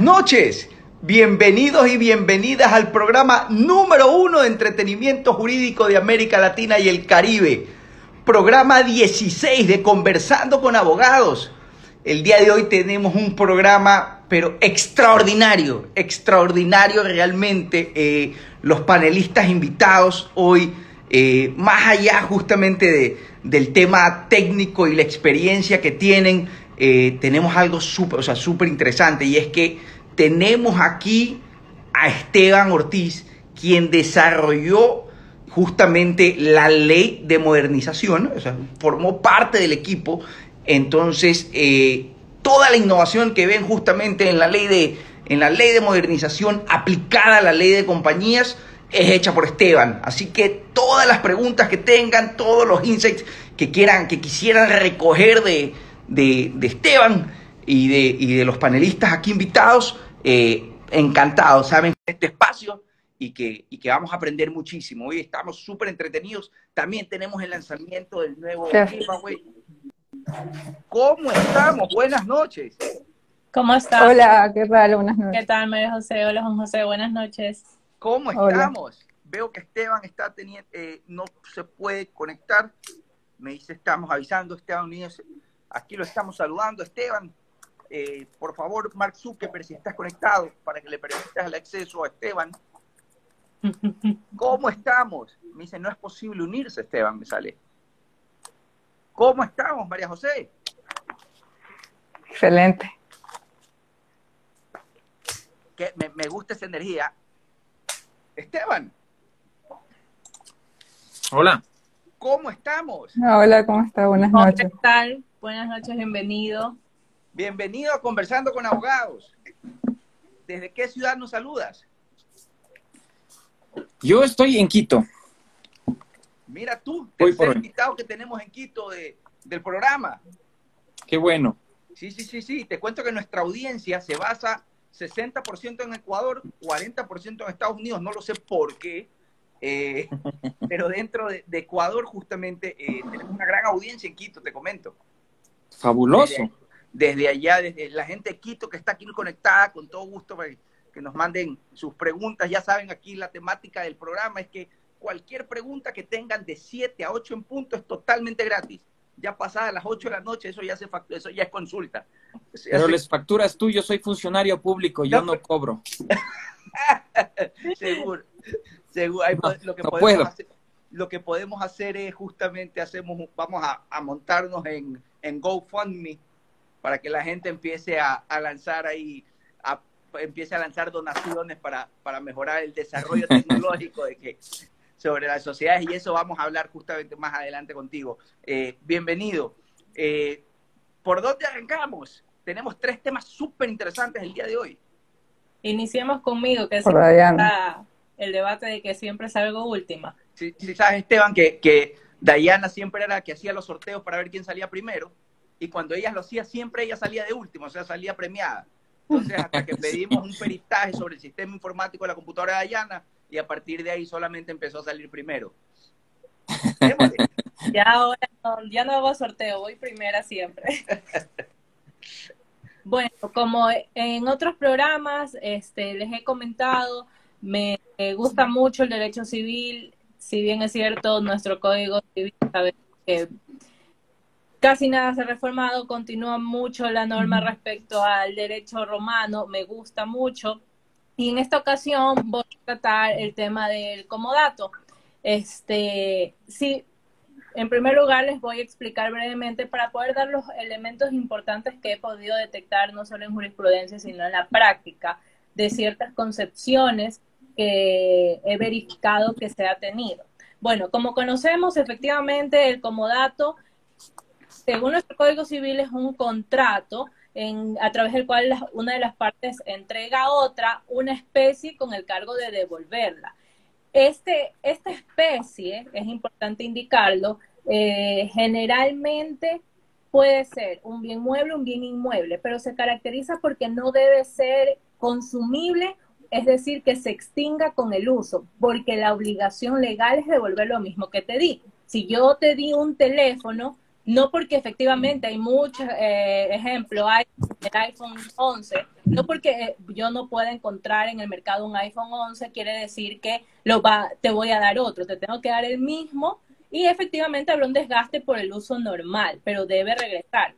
Noches. Bienvenidos y bienvenidas al programa número uno de entretenimiento jurídico de América Latina y el Caribe. Programa 16 de Conversando con Abogados. El día de hoy tenemos un programa, pero extraordinario, extraordinario realmente. Eh, los panelistas invitados hoy, eh, más allá justamente de, del tema técnico y la experiencia que tienen, eh, tenemos algo súper, o sea, súper interesante y es que tenemos aquí a Esteban Ortiz, quien desarrolló justamente la ley de modernización, formó parte del equipo, entonces eh, toda la innovación que ven justamente en la ley de, en la ley de modernización aplicada a la ley de compañías, es hecha por Esteban. Así que todas las preguntas que tengan, todos los insights que quieran, que quisieran recoger de, de, Esteban y de, y de, los panelistas aquí invitados, eh, encantados, saben, este espacio y que, y que vamos a aprender muchísimo. Hoy estamos súper entretenidos. También tenemos el lanzamiento del nuevo giveaway. ¿Cómo estamos? Buenas noches. ¿Cómo estás? Hola, ¿qué tal? Buenas noches. ¿Qué tal, María José? Hola, Juan José. Buenas noches. ¿Cómo estamos? Veo que Esteban está teniendo, eh, no se puede conectar. Me dice, estamos avisando, Esteban Núñez. Aquí lo estamos saludando, Esteban. Eh, por favor, Mark Zuckerberg, si estás conectado, para que le permitas el acceso a Esteban. ¿Cómo estamos? Me dice, no es posible unirse, Esteban, me sale. ¿Cómo estamos, María José? Excelente. Que me, me gusta esa energía. Esteban. Hola. ¿Cómo estamos? Hola, ¿cómo está? Buenas noches. ¿Qué tal? Buenas noches, bienvenido. Bienvenido a Conversando con Abogados. ¿Desde qué ciudad nos saludas? Yo estoy en Quito. Mira tú, tercer invitado que tenemos en Quito de, del programa. Qué bueno. Sí, sí, sí, sí. Te cuento que nuestra audiencia se basa 60% en Ecuador, 40% en Estados Unidos, no lo sé por qué, eh, pero dentro de, Ecuador justamente eh, tenemos una gran audiencia en Quito, te comento. Fabuloso. Desde, allá, desde la gente de Quito que está aquí conectada, con todo gusto para que nos manden sus preguntas. Ya saben, aquí la temática del programa es que cualquier pregunta que tengan de 7 a 8 en punto es totalmente gratis ya pasadas las 8 de la noche, eso ya se eso ya es consulta. Pero les facturas tú, yo soy funcionario público, yo no cobro. seguro, seguro. lo, que podemos Hacer, lo que podemos hacer es justamente hacemos, vamos a, montarnos en, en GoFundMe para que la gente empiece a, lanzar ahí, empiece a lanzar donaciones para, para mejorar el desarrollo tecnológico de que sobre las sociedades y eso vamos a hablar justamente más adelante contigo. Eh, bienvenido. Eh, ¿Por dónde arrancamos? Tenemos tres temas súper interesantes el día de hoy. Iniciemos conmigo, que es el debate de que siempre salgo última. Sí, sí sabes, Esteban, que, que Dayana siempre era la que hacía los sorteos para ver quién salía primero, y cuando ella lo hacía, siempre ella salía de último, o sea, salía premiada. Entonces, hasta que pedimos un peritaje sobre el sistema informático de la computadora de Dayana, y a partir de ahí solamente empezó a salir primero. ya ahora no, ya no hago sorteo, voy primera siempre. bueno, como en otros programas este, les he comentado, me gusta mucho el derecho civil, si bien es cierto, nuestro código civil sabe que casi nada se ha reformado, continúa mucho la norma respecto al derecho romano, me gusta mucho. Y en esta ocasión voy a tratar el tema del comodato. Este, sí, en primer lugar les voy a explicar brevemente para poder dar los elementos importantes que he podido detectar no solo en jurisprudencia, sino en la práctica de ciertas concepciones que he verificado que se ha tenido. Bueno, como conocemos, efectivamente el comodato, según nuestro Código Civil, es un contrato a través del cual una de las partes entrega a otra una especie con el cargo de devolverla. Este, esta especie, es importante indicarlo, eh, generalmente puede ser un bien mueble, un bien inmueble, pero se caracteriza porque no debe ser consumible, es decir, que se extinga con el uso, porque la obligación legal es devolver lo mismo que te di. Si yo te di un teléfono, no porque efectivamente hay muchos eh, ejemplos, hay el iPhone 11, no porque yo no pueda encontrar en el mercado un iPhone 11, quiere decir que lo va, te voy a dar otro, te tengo que dar el mismo y efectivamente habrá un desgaste por el uso normal, pero debe regresar.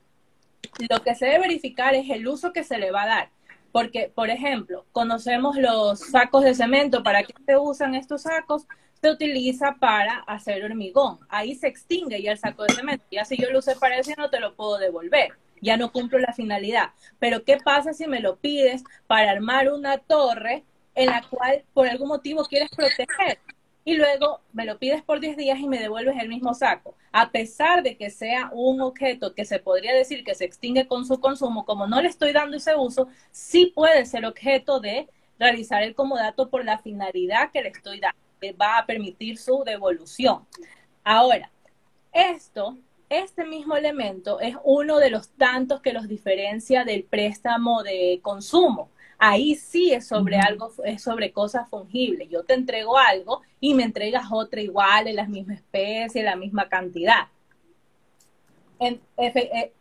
Lo que se debe verificar es el uso que se le va a dar. Porque, por ejemplo, conocemos los sacos de cemento. ¿Para qué se usan estos sacos? Se utiliza para hacer hormigón. Ahí se extingue ya el saco de cemento. Ya si yo lo usé para eso, no te lo puedo devolver. Ya no cumplo la finalidad. Pero, ¿qué pasa si me lo pides para armar una torre en la cual por algún motivo quieres proteger? Y luego me lo pides por 10 días y me devuelves el mismo saco. A pesar de que sea un objeto que se podría decir que se extingue con su consumo, como no le estoy dando ese uso, sí puede ser objeto de realizar el comodato por la finalidad que le estoy dando, que va a permitir su devolución. Ahora, esto, este mismo elemento es uno de los tantos que los diferencia del préstamo de consumo ahí sí es sobre algo, es sobre cosas fungibles. Yo te entrego algo y me entregas otra igual, en la misma especie, la misma cantidad. Eh,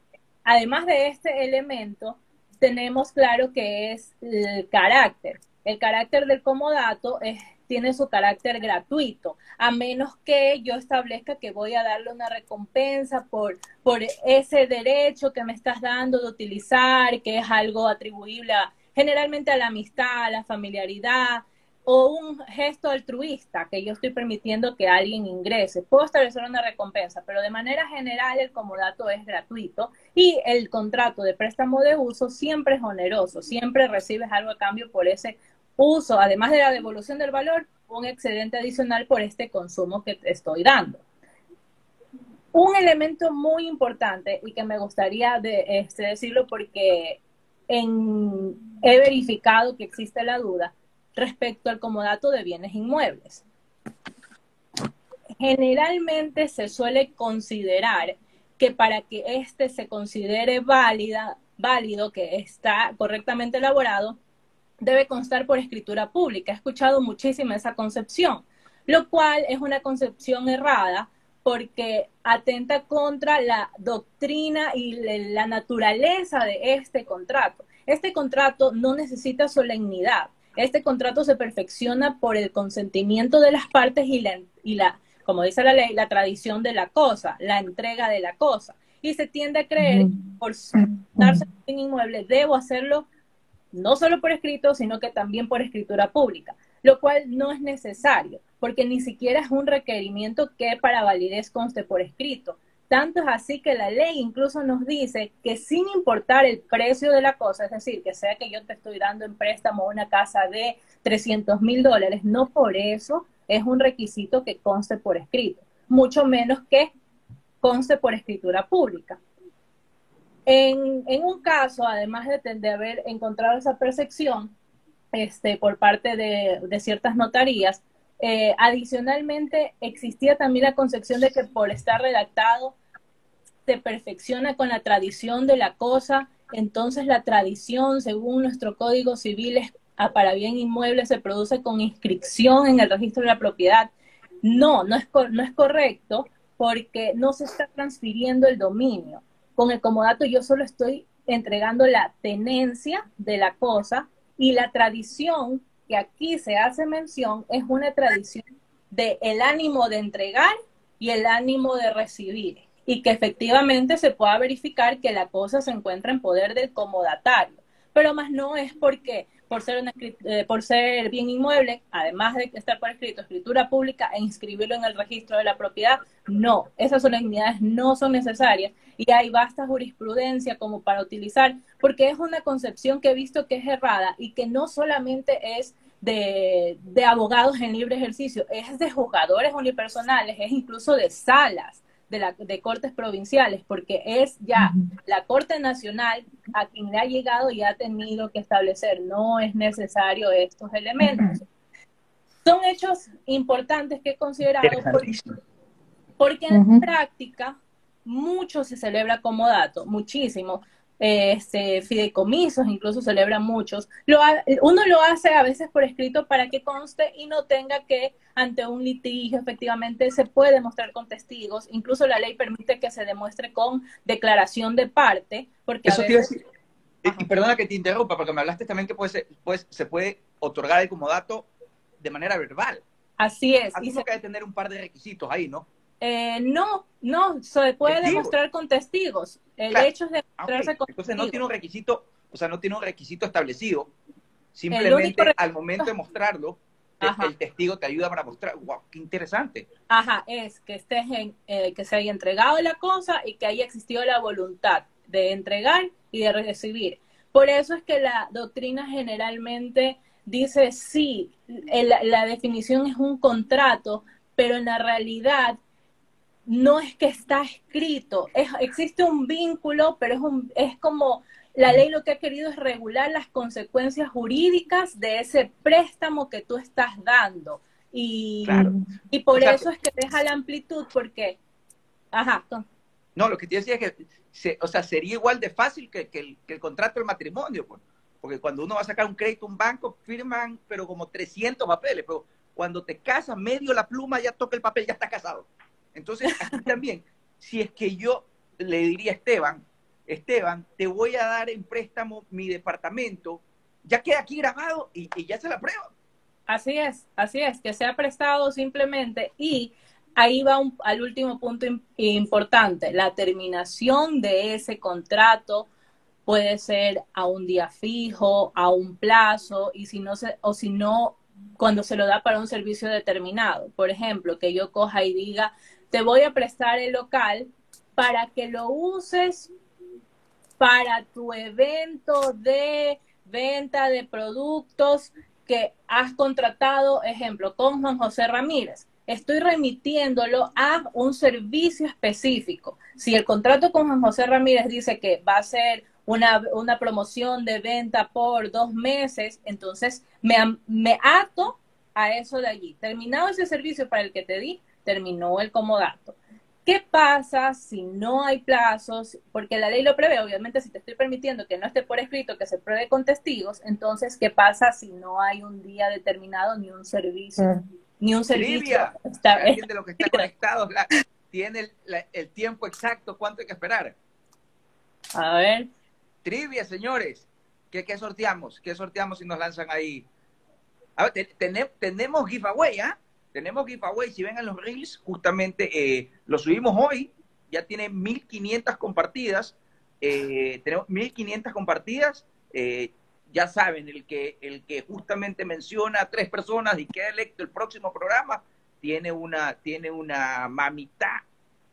además de este elemento, tenemos claro que es el carácter. El carácter del comodato es, tiene su carácter gratuito, a menos que yo establezca que voy a darle una recompensa por, por ese derecho que me estás dando de utilizar, que es algo atribuible a generalmente a la amistad, a la familiaridad o un gesto altruista que yo estoy permitiendo que alguien ingrese. Puedo establecer una recompensa, pero de manera general el comodato es gratuito y el contrato de préstamo de uso siempre es oneroso, siempre recibes algo a cambio por ese uso, además de la devolución del valor, un excedente adicional por este consumo que te estoy dando. Un elemento muy importante y que me gustaría este, decirlo porque he verificado que existe la duda respecto al comodato de bienes inmuebles. Generalmente se suele considerar que para que éste se considere válido, que está correctamente elaborado, debe constar por escritura pública. He escuchado muchísimo esa concepción, lo cual es una concepción errada porque atenta contra la doctrina y la naturaleza de este contrato. Este contrato no necesita solemnidad. Este contrato se perfecciona por el consentimiento de las partes y la, y la, como dice la ley, la tradición de la cosa, la entrega de la cosa. Y se tiende a creer, por darse un inmueble, debo hacerlo no solo por escrito, sino que también por escritura pública, lo cual no es necesario, porque ni siquiera es un requerimiento que para validez conste por escrito. Tanto es así que la ley incluso nos dice que sin importar el precio de la cosa, es decir, que sea que yo te estoy dando en préstamo una casa de 300 mil dólares, no por eso es un requisito que conste por escrito, mucho menos que conste por escritura pública. En, un caso, además de, haber encontrado esa percepción este, por parte de, ciertas notarías, eh, adicionalmente existía también la concepción de que por estar redactado se perfecciona con la tradición de la cosa, entonces la tradición, según nuestro Código Civil, es, para bien inmueble se produce con inscripción en el registro de la propiedad. No, no es, no es correcto porque no se está transfiriendo el dominio. Con el comodato yo solo estoy entregando la tenencia de la cosa y la tradición que aquí se hace mención es una tradición de el ánimo de entregar y el ánimo de recibir y que efectivamente se pueda verificar que la cosa se encuentra en poder del comodatario. Pero más no es porque por ser, eh, por ser bien inmueble, además de estar por escrito, escritura pública e inscribirlo en el registro de la propiedad, no, esas solemnidades no son necesarias y hay vasta jurisprudencia como para utilizar, porque es una concepción que he visto que es errada y que no solamente es de, de abogados en libre ejercicio, es de jugadores unipersonales, es incluso de salas de, la, de cortes provinciales, porque es ya la Corte Nacional a quien le ha llegado y ha tenido que establecer, no es necesario estos elementos. Son hechos importantes que he considerado porque, porque en práctica mucho se celebra como dato, muchísimo este, fideicomisos, incluso celebran muchos. Lo uno lo hace a veces por escrito para que conste y no tenga que, ante un litigio, efectivamente se puede demostrar con testigos. Incluso la ley permite que se demuestre con declaración de parte, porque Eso a veces, Y, perdona que te interrumpa, porque me hablaste también que puede ser, pues, se puede otorgar el comodato de manera verbal. Así es. Así que hay que tener un par de requisitos ahí, ¿no? Eh, no, no, se puede demostrar con testigos. El hecho es ah, demostrarse con Entonces no tiene un requisito, o sea, no tiene un requisito establecido. Simplemente al momento de mostrarlo, el testigo te ayuda para mostrar. ¡Wow! ¡Qué interesante! Ajá, es que estés en, eh, que se haya entregado la cosa y que haya existido la voluntad de entregar y de recibir. Por eso es que la doctrina generalmente dice sí, la definición es un contrato, pero en la realidad no es que está escrito, es, existe un vínculo, pero es, un, es como la ley lo que ha querido es regular las consecuencias jurídicas de ese préstamo que tú estás dando. Y, y por eso es que deja la amplitud, porque... Ajá. No, lo que te decía es que, o sea, sería igual de fácil que, el, contrato del matrimonio, pues. porque cuando uno va a sacar un crédito a un banco, firman, pero como 300 papeles, pero cuando te casas, medio la pluma, ya toca el papel, ya está casado. Entonces, también, si es que yo le diría a Esteban, Esteban, te voy a dar en préstamo mi departamento, ya queda aquí grabado y, ya se la prueba. Así es, así es, que sea prestado simplemente y ahí va al último punto importante, la terminación de ese contrato puede ser a un día fijo, a un plazo y si no se o si no cuando se lo da para un servicio determinado. Por ejemplo, que yo coja y diga, te voy a prestar el local para que lo uses para tu evento de venta de productos que has contratado, ejemplo, con Juan José Ramírez. Estoy remitiéndolo a un servicio específico. Si el contrato con Juan José Ramírez dice que va a ser una, una promoción de venta por dos meses, entonces me, me ato a eso de allí. Terminado ese servicio para el que te di, terminó el comodato. ¿Qué pasa si no hay plazos? Porque la ley lo prevé, obviamente si te estoy permitiendo que no esté por escrito, que se pruebe con testigos, entonces ¿qué pasa si no hay un día determinado ni un servicio? Ni un servicio. Está, alguien de los que está conectado tiene el, tiempo exacto, cuánto hay que esperar. A ver. Trivia, señores. ¿Qué, qué sorteamos? ¿Qué sorteamos si nos lanzan ahí? A ver, tenemos giveaway, ¿ah? Tenemos giveaway, si ven en los reels, justamente eh, lo subimos hoy, ya tiene 1500 compartidas, eh, tenemos 1500 compartidas, eh, ya saben, el que, el que justamente menciona a tres personas y queda electo el próximo programa, tiene una, tiene una mamita,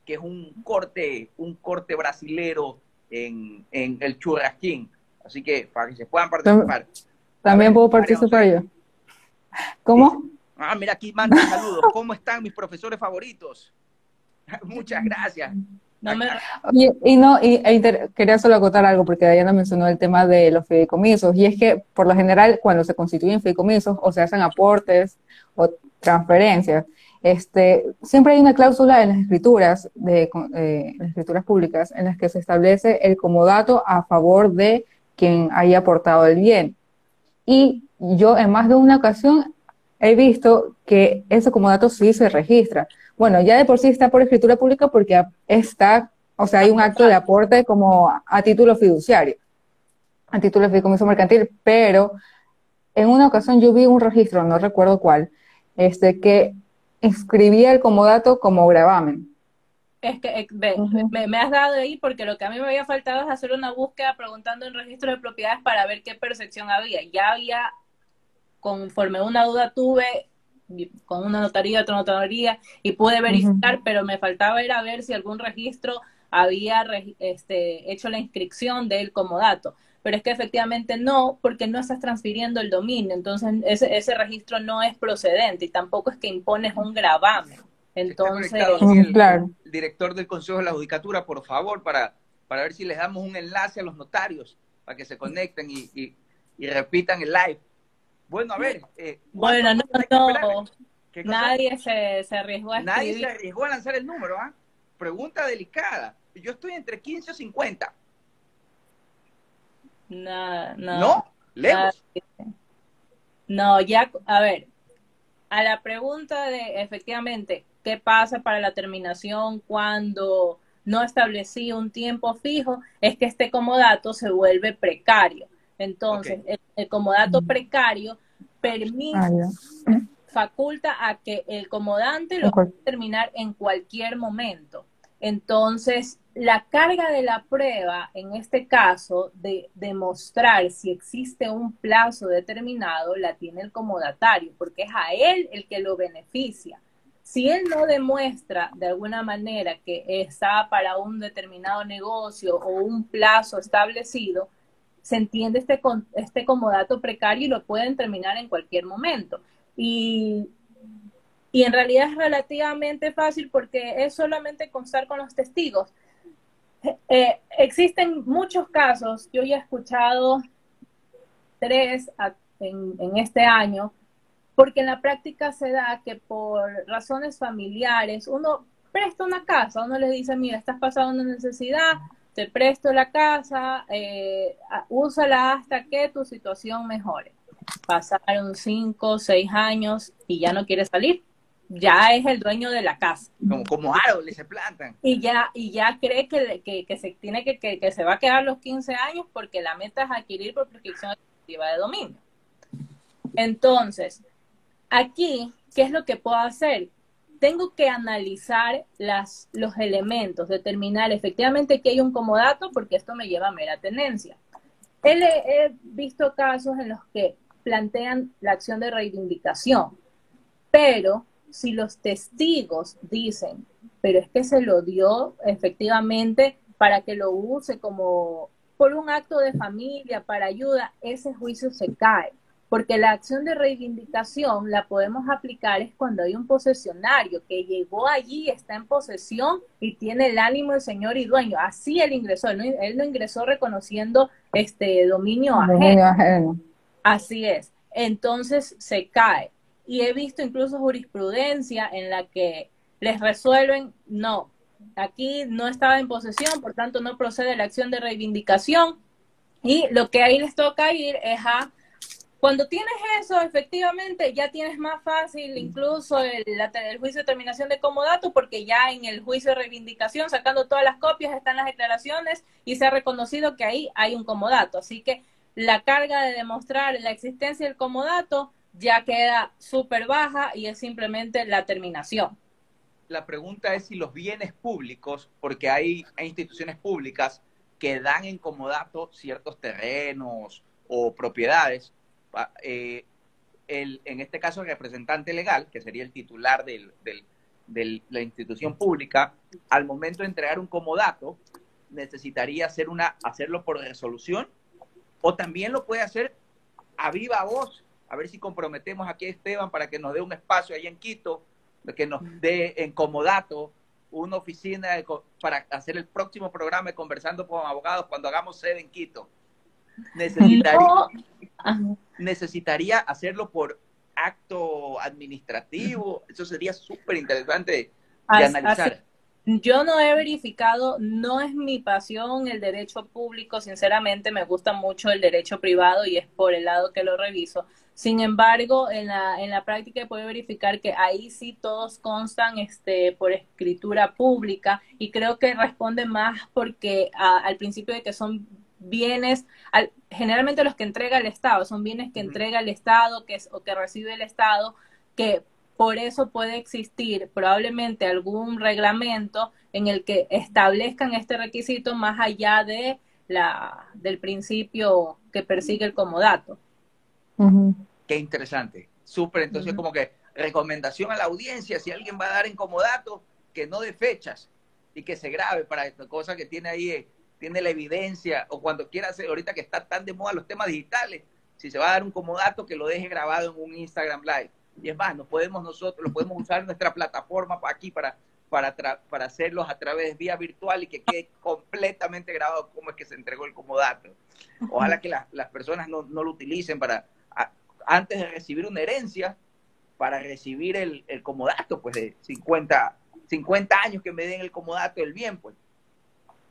que es un corte, un corte brasilero en, en el churrasquín. Así que para que se puedan participar. También puedo participar yo. ¿Cómo? Ah, mira, aquí manda saludos. ¿Cómo están mis profesores favoritos? Muchas gracias. y no, y e quería solo acotar algo porque Diana mencionó el tema de los fideicomisos y es que por lo general cuando se constituyen fideicomisos o se hacen aportes o transferencias, este, siempre hay una cláusula en las escrituras de eh, las escrituras públicas en las que se establece el comodato a favor de quien haya aportado el bien. Y yo en más de una ocasión he visto que ese comodato sí se registra. Bueno, ya de por sí está por escritura pública porque está, o sea, hay un acto de aporte como a, título fiduciario, a título de fideicomiso mercantil, pero en una ocasión yo vi un registro, no recuerdo cuál, este, que inscribía el comodato como gravamen. Es que me, me, has dado ahí porque lo que a mí me había faltado es hacer una búsqueda preguntando en registro de propiedades para ver qué percepción había. Ya había conforme una duda tuve con una notaría, otra notaría, y pude verificar, pero me faltaba ir a ver si algún registro había este, hecho la inscripción del comodato. Pero es que efectivamente no, porque no estás transfiriendo el dominio, entonces ese, ese registro no es procedente y tampoco es que impones un gravamen. Entonces, el, claro. el, director del Consejo de la Judicatura, por favor, para, para ver si les damos un enlace a los notarios para que se conecten y, y repitan el live. Bueno, a ver. Eh, bueno, no, no. Nadie se, se, arriesgó a Nadie se arriesgó a lanzar el número, ¿ah? Pregunta delicada. Yo estoy entre 15 o 50. No, no. ¿No? ¿Lejos? No, ya, a ver, a la pregunta de efectivamente, ¿qué pasa para la terminación cuando no establecí un tiempo fijo, es que este comodato se vuelve precario. Entonces, el, comodato precario permite, ah, faculta a que el comodante lo pueda terminar en cualquier momento. Entonces, la carga de la prueba, en este caso, de demostrar si existe un plazo determinado, la tiene el comodatario, porque es a él el que lo beneficia. Si él no demuestra de alguna manera que está para un determinado negocio o un plazo establecido, se entiende este, este comodato precario y lo pueden terminar en cualquier momento. Y y en realidad es relativamente fácil porque es solamente constar con los testigos. Eh, existen muchos casos, yo ya he escuchado tres en, en, este año, porque en la práctica se da que por razones familiares uno presta una casa, uno le dice, mira, estás pasando una necesidad, te presto la casa, eh, úsala hasta que tu situación mejore. Pasaron cinco, seis años y ya no quieres salir ya es el dueño de la casa. Como, como árboles se plantan. Y ya, y ya cree que, que, se tiene que, que, se va a quedar los 15 años porque la meta es adquirir por prescripción de dominio. Entonces, aquí, ¿qué es lo que puedo hacer? Tengo que analizar las, los elementos, determinar efectivamente que hay un comodato, porque esto me lleva a mera tenencia. He, he visto casos en los que plantean la acción de reivindicación, pero si los testigos dicen, pero es que se lo dio efectivamente para que lo use como por un acto de familia, para ayuda, ese juicio se cae. Porque la acción de reivindicación la podemos aplicar es cuando hay un posesionario que llegó allí, está en posesión y tiene el ánimo del señor y dueño. Así él ingresó, él no, él no ingresó reconociendo este dominio ajeno. Así es. Entonces se cae y he visto incluso jurisprudencia en la que les resuelven, no, aquí no estaba en posesión, por tanto no procede la acción de reivindicación y lo que ahí les toca ir es a cuando tienes eso, efectivamente, ya tienes más fácil incluso el, el, juicio de terminación de comodato, porque ya en el juicio de reivindicación, sacando todas las copias, están las declaraciones y se ha reconocido que ahí hay un comodato. Así que la carga de demostrar la existencia del comodato ya queda súper baja y es simplemente la terminación. La pregunta es si los bienes públicos, porque hay, instituciones públicas que dan en comodato ciertos terrenos o propiedades, eh, el, en este caso el representante legal, que sería el titular de la institución pública, al momento de entregar un comodato, necesitaría hacer una, hacerlo por resolución o también lo puede hacer a viva voz a ver si comprometemos aquí a Esteban para que nos dé un espacio ahí en Quito, que nos dé en comodato una oficina para hacer el próximo programa de Conversando con Abogados cuando hagamos sede en Quito. Necesitaría, necesitaría hacerlo por acto administrativo. Eso sería súper interesante de analizar. Yo no he verificado, no es mi pasión el derecho público, sinceramente me gusta mucho el derecho privado y es por el lado que lo reviso. Sin embargo, en la, en la práctica puedo verificar que ahí sí todos constan este, por escritura pública y creo que responde más porque al principio de que son bienes, al, generalmente los que entrega el Estado, son bienes que entrega el Estado que es, o que recibe el Estado, que por eso puede existir probablemente algún reglamento en el que establezcan este requisito más allá de la, del principio que persigue el comodato. Qué interesante. Súper, entonces como que recomendación a la audiencia, si alguien va a dar en comodato, que no de fechas y que se grabe para esta cosa que tiene ahí, eh, tiene la evidencia, o cuando quiera hacer, ahorita que está tan de moda los temas digitales, si se va a dar un comodato, que lo deje grabado en un Instagram Live y es más, nos podemos nosotros, lo podemos usar en nuestra plataforma aquí para, para, para hacerlos a través vía virtual y que quede completamente grabado cómo es que se entregó el comodato. Ojalá que las personas no, lo utilicen para, antes de recibir una herencia, para recibir el, el comodato, pues de 50, 50 años que me den el comodato del bien, pues.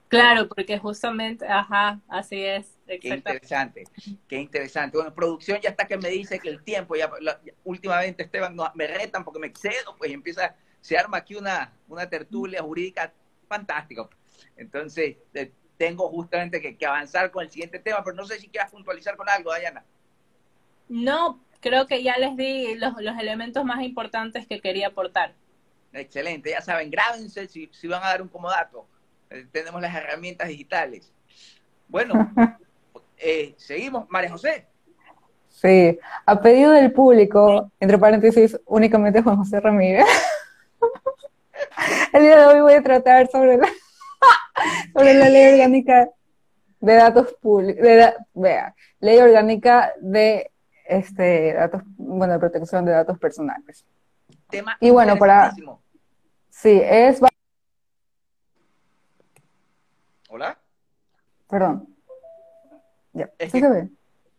Claro, porque justamente, ajá, así es. Qué interesante, qué interesante. Bueno, producción ya está que me dice que el tiempo, ya, últimamente Esteban me retan porque me excedo, pues empieza, se arma aquí una, una tertulia jurídica fantástica. Entonces, eh, tengo justamente que, que avanzar con el siguiente tema, pero no sé si quieras puntualizar con algo, Dayana. No, creo que ya les di los, los elementos más importantes que quería aportar. Excelente, ya saben, grábense si, si van a dar un comodato. Eh, tenemos las herramientas digitales. Bueno, eh, seguimos. María José. Sí, a pedido del público, entre paréntesis, únicamente Juan José Ramírez. El día de hoy voy a tratar sobre la, sobre la ley orgánica de datos públicos, vea, ley orgánica de este datos, bueno, de protección de datos personales. Tema Y bueno, para-. Sí, es, Hola. perdón. Ya, Es ¿sí que- se ve?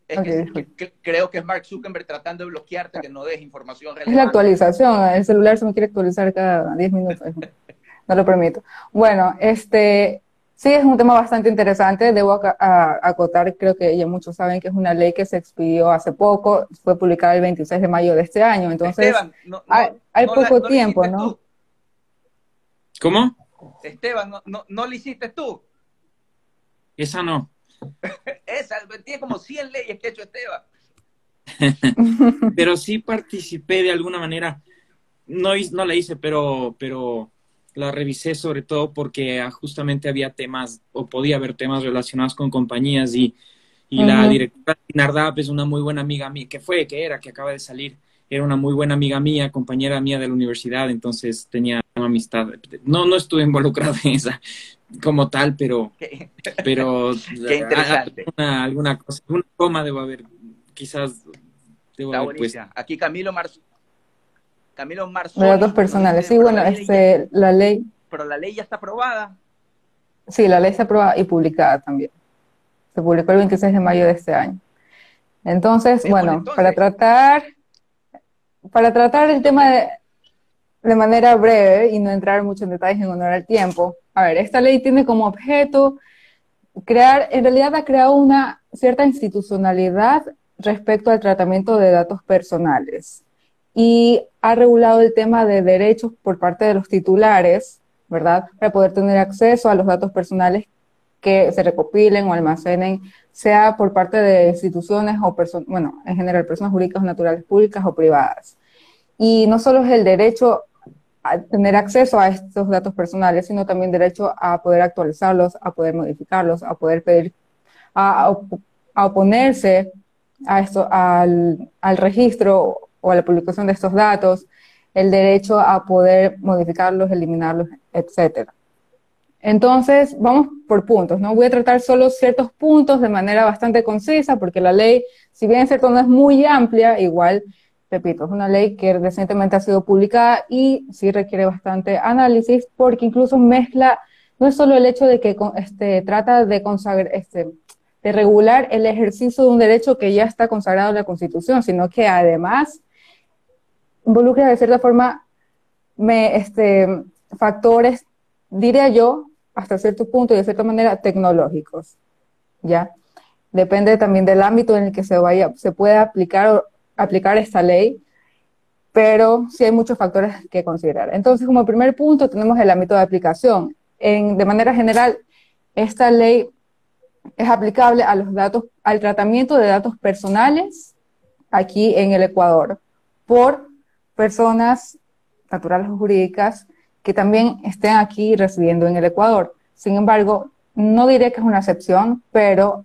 Es Ok, que, disculpe. que- creo que es Mark Zuckerberg tratando de bloquearte que no des información Es la relevante. actualización, el celular se me quiere actualizar cada 10 minutos. No lo permito. Bueno, este sí es un tema bastante interesante. Debo acotar, creo que ya muchos saben que es una ley que se expidió hace poco, fue publicada el 26 de mayo de este año. Entonces, Esteban, no, no- hay, hay no la- poco no tiempo, ¿no? tú. ¿Cómo? Esteban, no, no, no lo hiciste tú. Esa no. Esa, tiene como 100 leyes que ha hecho Esteban. Pero sí participé de alguna manera. No, hice- no la hice, pero, pero la revisé sobre todo porque ah, justamente había temas, o podía haber temas relacionados con compañías y, y la directora Nardap es una muy buena amiga mía, que fue, que era, que acaba de salir, era una muy buena amiga mía, compañera mía de la universidad, entonces tenía amistad. No, no estuve involucrado en esa como tal, pero, pero Qué interesante. alguna, alguna cosa, una coma debo haber, quizás debo Está haber puesto. Aquí Camilo Mar Camilo Marzoni. De datos personales. Sí, bueno, la ley este, la ley, Pero la ley ya está aprobada. sí, la ley se aprueba y publicada también. Se publicó el 26 de mayo de este año. Entonces, bueno, entonces. para tratar, para tratar el tema de, de manera breve y no entrar mucho en detalles en honor al tiempo, a ver, esta ley tiene como objeto crear, en realidad ha creado una cierta institucionalidad respecto al tratamiento de datos personales y ha regulado el tema de derechos por parte de los titulares, ¿verdad? Para poder tener acceso a los datos personales que se recopilen o almacenen, sea por parte de instituciones o personas, bueno, en general, personas jurídicas naturales públicas o privadas. Y no solo es el derecho tener acceso a estos datos personales, sino también derecho a poder actualizarlos, a poder modificarlos, a poder pedir, a, a op- a oponerse a esto, al, registro o a la publicación de estos datos, el derecho a poder modificarlos, eliminarlos, etcétera. Entonces, vamos por puntos, ¿no? Voy a tratar solo ciertos puntos de manera bastante concisa, porque la ley, si bien es cierto, no es muy amplia, igual, repito, es una ley que recientemente ha sido publicada y sí requiere bastante análisis, porque incluso mezcla, no es solo el hecho de que este, trata de consagrar, este, de regular el ejercicio de un derecho que ya está consagrado en la Constitución, sino que además involucra de cierta forma me, este, factores, diría yo, hasta cierto punto y de cierta manera tecnológicos, ¿ya? Depende también del ámbito en el que se vaya, se puede aplicar, aplicar esta ley, pero sí hay muchos factores que considerar. Entonces, como primer punto, tenemos el ámbito de aplicación. En, de manera general, esta ley es aplicable a los datos, al tratamiento de datos personales aquí en el Ecuador por personas naturales o jurídicas que también estén aquí residiendo en el Ecuador. Sin embargo, no diré que es una excepción, pero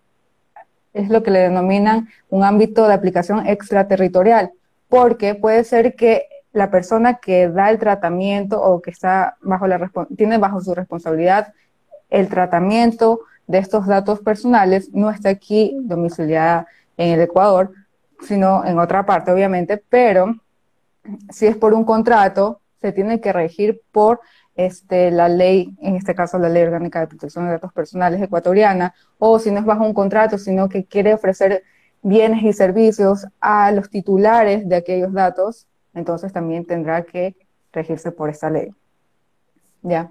es lo que le denominan un ámbito de aplicación extraterritorial, porque puede ser que la persona que da el tratamiento o que está bajo la tiene bajo su responsabilidad el tratamiento de estos datos personales no está aquí domiciliada en el Ecuador, sino en otra parte, obviamente, pero si es por un contrato, se tiene que regir por este, la ley, en este caso la Ley Orgánica de Protección de Datos Personales ecuatoriana, o si no es bajo un contrato, sino que quiere ofrecer bienes y servicios a los titulares de aquellos datos, entonces también tendrá que regirse por esta ley. ¿Ya?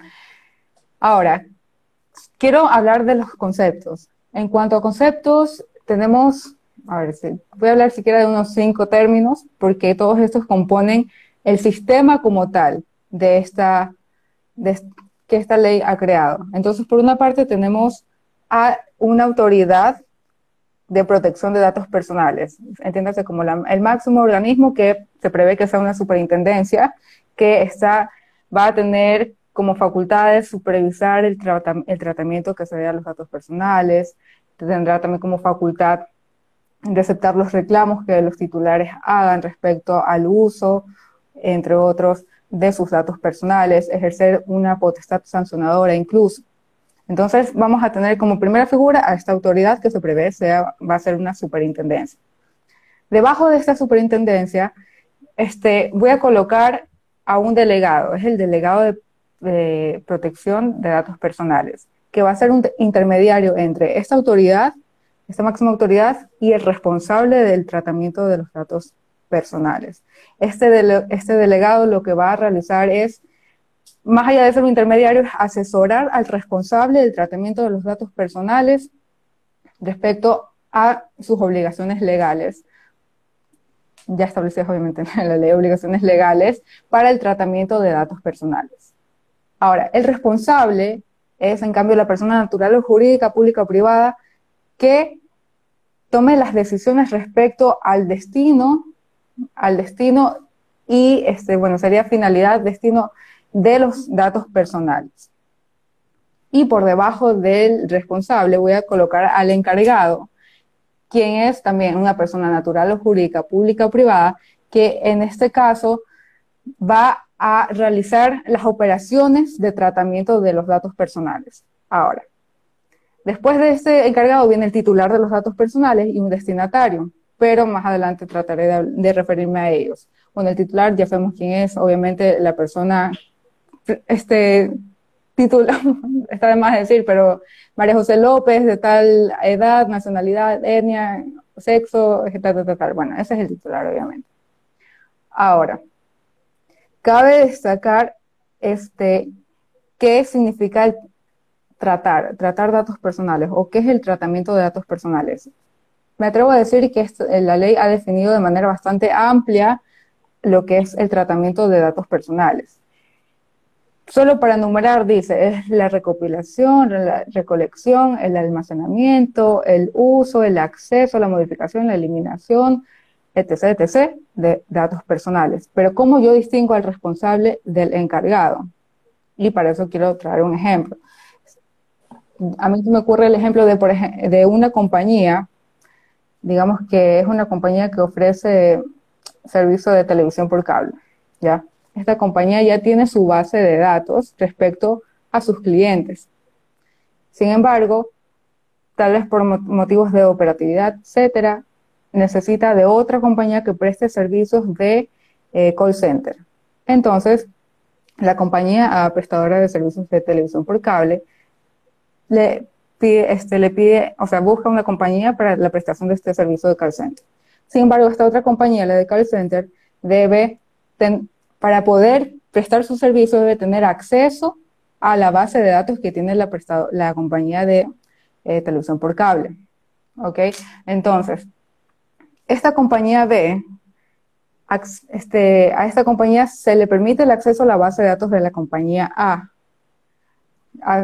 Ahora, quiero hablar de los conceptos. En cuanto a conceptos, tenemos, a ver, voy a hablar siquiera de unos cinco términos, porque todos estos componen el sistema como tal de esta, que esta ley ha creado. Entonces, por una parte tenemos a una autoridad de protección de datos personales, entiéndase como el máximo organismo que se prevé que sea una superintendencia que está, va a tener como facultades supervisar el, el tratamiento que se dé a los datos personales, tendrá también como facultad de aceptar los reclamos que los titulares hagan respecto al uso, entre otros, de sus datos personales, ejercer una potestad sancionadora incluso. Entonces, vamos a tener como primera figura a esta autoridad que se prevé sea, va a ser una superintendencia. Debajo de esta superintendencia, este, voy a colocar a un delegado, es el delegado de, de protección de datos personales, que va a ser un intermediario entre esta autoridad, esta máxima autoridad, y el responsable del tratamiento de los datos personales. Este, este delegado lo que va a realizar es más allá de ser un intermediario, es asesorar al responsable del tratamiento de los datos personales respecto a sus obligaciones legales, ya establecidas obviamente en la ley de obligaciones legales, para el tratamiento de datos personales. Ahora, el responsable es en cambio la persona natural o jurídica, pública o privada, que tome las decisiones respecto al destino, al destino y, este, bueno, sería finalidad, destino de los datos personales. Y por debajo del responsable voy a colocar al encargado, quien es también una persona natural o jurídica, pública o privada, que en este caso va a realizar las operaciones de tratamiento de los datos personales. Ahora, después de este encargado viene el titular de los datos personales y un destinatario, pero más adelante trataré de, referirme a ellos. Bueno, el titular ya sabemos quién es, obviamente la persona este título, está de más decir, pero María José López, de tal edad, nacionalidad, etnia, sexo, tal, tal, tal. Bueno, ese es el titular, obviamente. Ahora, cabe destacar este, qué significa el tratar, tratar datos personales o qué es el tratamiento de datos personales. Me atrevo a decir que la ley ha definido de manera bastante amplia lo que es el tratamiento de datos personales. Solo para enumerar, dice, es la recopilación, la recolección, el almacenamiento, el uso, el acceso, la modificación, la eliminación, etc., etc., de datos personales. Pero ¿cómo yo distingo al responsable del encargado? Y para eso quiero traer un ejemplo. A mí me ocurre el ejemplo de, por ejemplo, de una compañía, digamos que es una compañía que ofrece servicio de televisión por cable, ¿ya? esta compañía ya tiene su base de datos respecto a sus clientes. Sin embargo, tal vez por motivos de operatividad, etcétera, necesita de otra compañía que preste servicios de eh, call center. Entonces, la compañía prestadora de servicios de televisión por cable le este, le pide, o sea, busca una compañía para la prestación de este servicio de call center. Sin embargo, esta otra compañía, la de call center, debe para poder prestar su servicio debe tener acceso a la base de datos que tiene la, la compañía de eh, televisión por cable. ¿Ok? Entonces, esta compañía B, este, a esta compañía se le permite el acceso a la base de datos de la compañía A.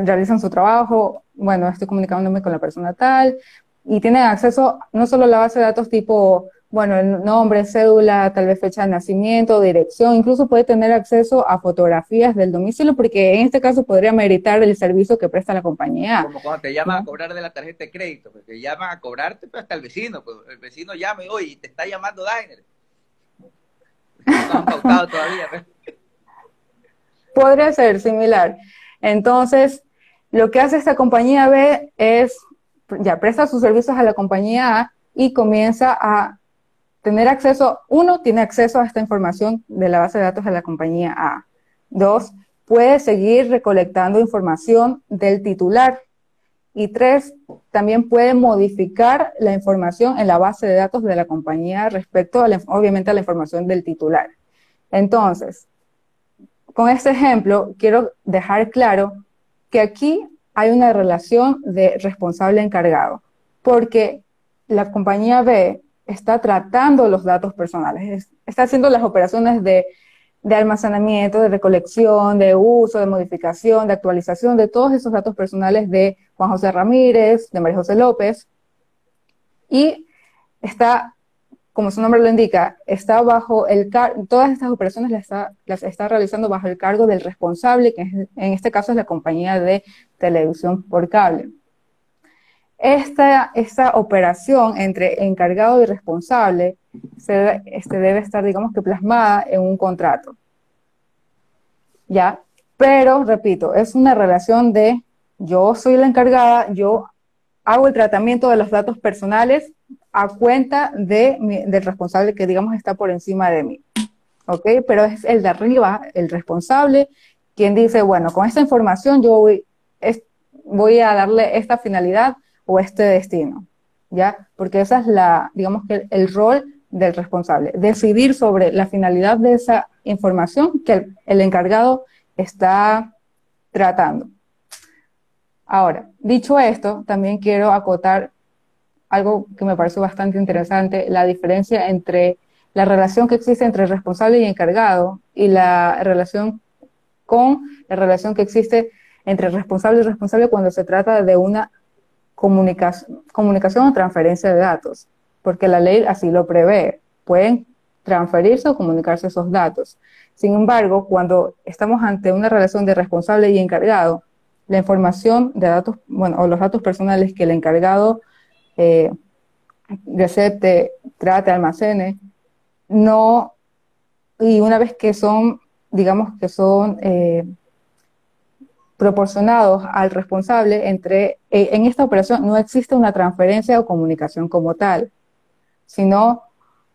Realizan su trabajo, bueno, estoy comunicándome con la persona tal, y tienen acceso no solo a la base de datos tipo bueno, el nombre, cédula, tal vez fecha de nacimiento, dirección, incluso puede tener acceso a fotografías del domicilio, porque en este caso podría meritar el servicio que presta la compañía. Como cuando te llaman a cobrar de la tarjeta de crédito, porque te llaman a cobrarte pero pues, hasta el vecino, pues el vecino llama y oye, te está llamando Diner. No han pautado todavía. Pues. Podría ser similar. Entonces, lo que hace esta compañía B es, ya presta sus servicios a la compañía A y comienza a tener acceso, uno, tiene acceso a esta información de la base de datos de la compañía A. Dos, puede seguir recolectando información del titular. Y tres, también puede modificar la información en la base de datos de la compañía respecto, a obviamente, a la información del titular. Entonces, con este ejemplo, quiero dejar claro que aquí hay una relación de responsable encargado, porque la compañía B está tratando los datos personales, está haciendo las operaciones de almacenamiento, de recolección, de uso, de modificación, de actualización de todos esos datos personales de Juan José Ramírez, de María José López. Y está, como su nombre lo indica, está bajo el todas estas operaciones las está, las está realizando bajo el cargo del responsable, que en este caso es la compañía de televisión por cable. Esta, esta operación entre encargado y responsable se, este, debe estar, digamos que, plasmada en un contrato. ¿Ya? Pero, repito, es una relación de yo soy la encargada, yo hago el tratamiento de los datos personales a cuenta de del responsable que, digamos, está por encima de mí. ¿Ok? Pero es el de arriba, el responsable, quien dice, bueno, con esta información yo voy, voy a darle esta finalidad o este destino, ¿ya? Porque esa es la, digamos que el, rol del responsable, decidir sobre la finalidad de esa información que el, encargado está tratando. Ahora, dicho esto, también quiero acotar algo que me pareció bastante interesante, la diferencia entre la relación que existe entre responsable y encargado y la relación con la relación que existe entre responsable y responsable cuando se trata de una comunicación, comunicación o transferencia de datos, porque la ley así lo prevé. Pueden transferirse o comunicarse esos datos. Sin embargo, cuando estamos ante una relación de responsable y encargado, la información de datos, bueno, o los datos personales que el encargado eh, recepte, trate, almacene, no, y una vez que son, digamos que son eh, proporcionados al responsable entre, eh, en esta operación no existe una transferencia o comunicación como tal, sino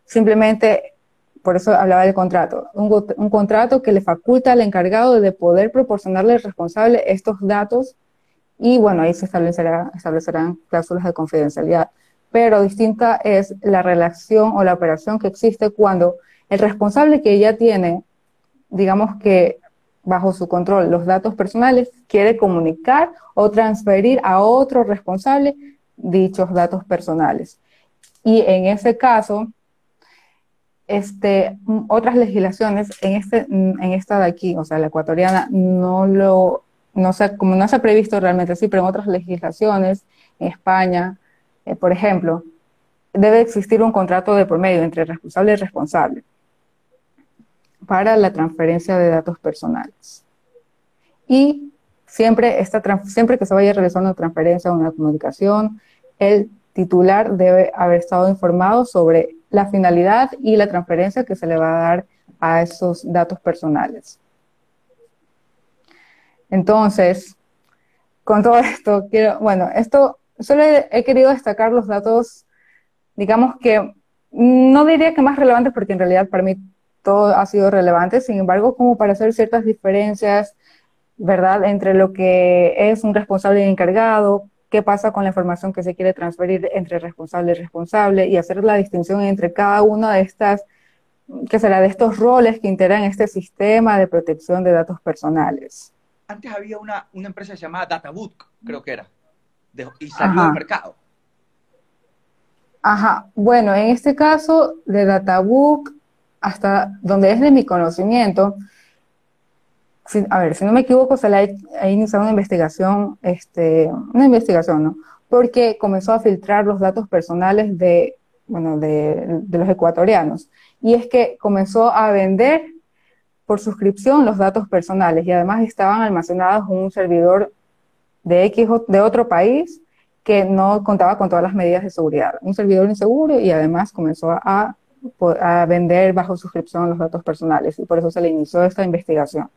simplemente, por eso hablaba del contrato, un, contrato que le faculta al encargado de poder proporcionarle al responsable estos datos y bueno, ahí se establecerá, establecerán cláusulas de confidencialidad. Pero distinta es la relación o la operación que existe cuando el responsable que ya tiene, digamos que bajo su control los datos personales, quiere comunicar o transferir a otro responsable dichos datos personales. Y en ese caso, este, otras legislaciones, en, este, en esta de aquí, o sea, la ecuatoriana, no lo, no sé, como no se ha previsto realmente así, pero en otras legislaciones, en España, eh, por ejemplo, debe existir un contrato de promedio entre responsable y responsable para la transferencia de datos personales. Y siempre, esta, siempre que se vaya a realizar una transferencia o una comunicación, el titular debe haber estado informado sobre la finalidad y la transferencia que se le va a dar a esos datos personales. Entonces, con todo esto, quiero, bueno, esto solo he querido destacar los datos, digamos que no diría que más relevantes porque en realidad para mí todo ha sido relevante, sin embargo, como para hacer ciertas diferencias, ¿verdad?, entre lo que es un responsable y encargado, qué pasa con la información que se quiere transferir entre responsable y responsable, y hacer la distinción entre cada una de estas, que será de estos roles que integran este sistema de protección de datos personales. Antes había una, una empresa llamada DataBook, creo que era, y salió al mercado. Ajá, bueno, en este caso de Databook hasta donde es de mi conocimiento, a ver, si no me equivoco, se le ha, iniciado una investigación, este, una investigación, ¿no? Porque comenzó a filtrar los datos personales de, bueno, de, de los ecuatorianos. Y es que comenzó a vender por suscripción los datos personales y además estaban almacenados en un servidor de X de otro país que no contaba con todas las medidas de seguridad. Un servidor inseguro y además comenzó a a vender bajo suscripción los datos personales y por eso se le inició esta investigación.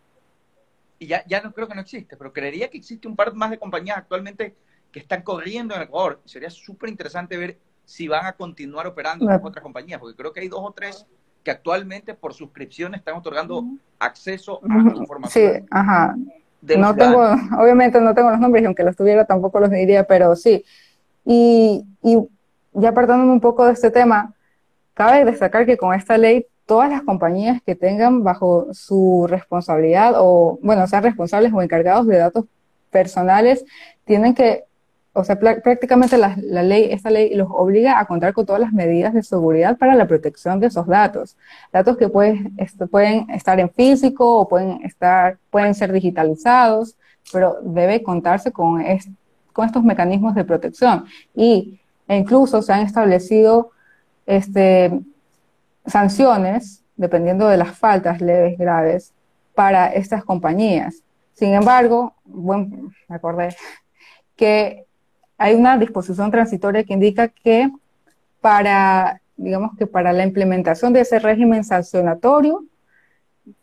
Y ya, ya no creo que no existe, pero creería que existe un par más de compañías actualmente que están corriendo en Ecuador. Sería súper interesante ver si van a continuar operando con otras compañías, porque creo que hay dos o tres que actualmente por suscripción están otorgando acceso a información. Sí, ajá. No tengo, obviamente no tengo los nombres, y aunque los tuviera tampoco los diría, pero sí. Y, y ya apartándome un poco de este tema, Cabe destacar que con esta ley todas las compañías que tengan bajo su responsabilidad o, bueno, sean responsables o encargados de datos personales, tienen que o sea, prácticamente la, ley, esta ley los obliga a contar con todas las medidas de seguridad para la protección de esos datos. Datos que pueden, pueden estar en físico o pueden, estar, pueden ser digitalizados, pero debe contarse con, con estos mecanismos de protección. Y e incluso se han establecido este, sanciones, dependiendo de las faltas leves, graves, para estas compañías. Sin embargo, bueno, me acordé que hay una disposición transitoria que indica que para, digamos que para la implementación de ese régimen sancionatorio,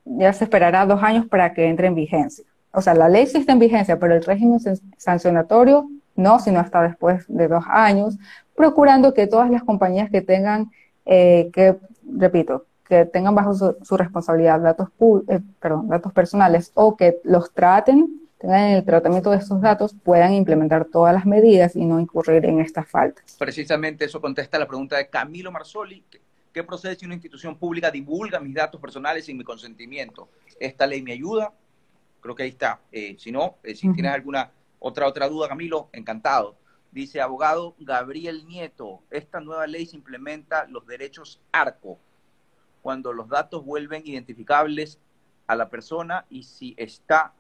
ya se esperará dos años para que entre en vigencia. O sea, la ley sí está en vigencia, pero el régimen sancionatorio no, sino hasta después de dos años, procurando que todas las compañías que tengan, eh, que, repito, que tengan bajo su, responsabilidad datos, eh, datos personales o que los traten tengan el tratamiento de estos datos puedan implementar todas las medidas y no incurrir en estas faltas. Precisamente eso contesta la pregunta de Camilo Marzoli. ¿Qué procede si una institución pública divulga mis datos personales sin mi consentimiento? ¿Esta ley me ayuda? Creo que ahí está. Eh, si no, eh, si tienes alguna otra, otra duda, Camilo, encantado. Dice abogado Gabriel Nieto, esta nueva ley se implementa los derechos ARCO, cuando los datos vuelven identificables a la persona y si está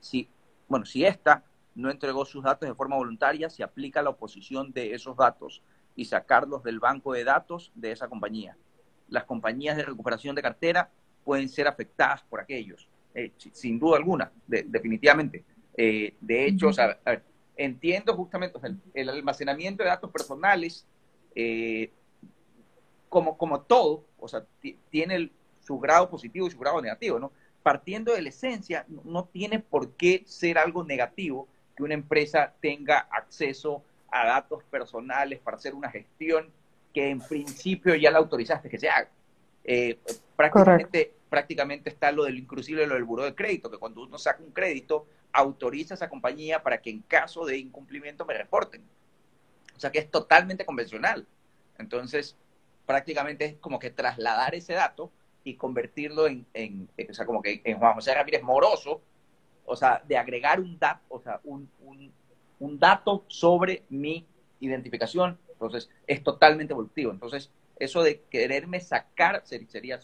si, bueno, si ésta no entregó sus datos de forma voluntaria, se aplica la oposición de esos datos y sacarlos del banco de datos de esa compañía. Las compañías de recuperación de cartera pueden ser afectadas por aquellos, eh, sin duda alguna, definitivamente. Eh, de hecho, entiendo justamente el, almacenamiento de datos personales, eh, como, como todo, o sea, tiene su grado positivo y su grado negativo, ¿no? Partiendo de la esencia, no tiene por qué ser algo negativo que una empresa tenga acceso a datos personales para hacer una gestión que en principio ya la autorizaste que se haga. Eh, prácticamente, prácticamente está lo del inclusive lo del buro de crédito, que cuando uno saca un crédito, autoriza a esa compañía para que en caso de incumplimiento me reporten. O sea que es totalmente convencional. Entonces, prácticamente es como que trasladar ese dato y convertirlo en, en, o sea, como que en Juan José Ramírez Moroso, o sea, de agregar un dato, o sea, un, un, dato sobre mi identificación, entonces es totalmente evolutivo. Entonces, eso de quererme sacar sería,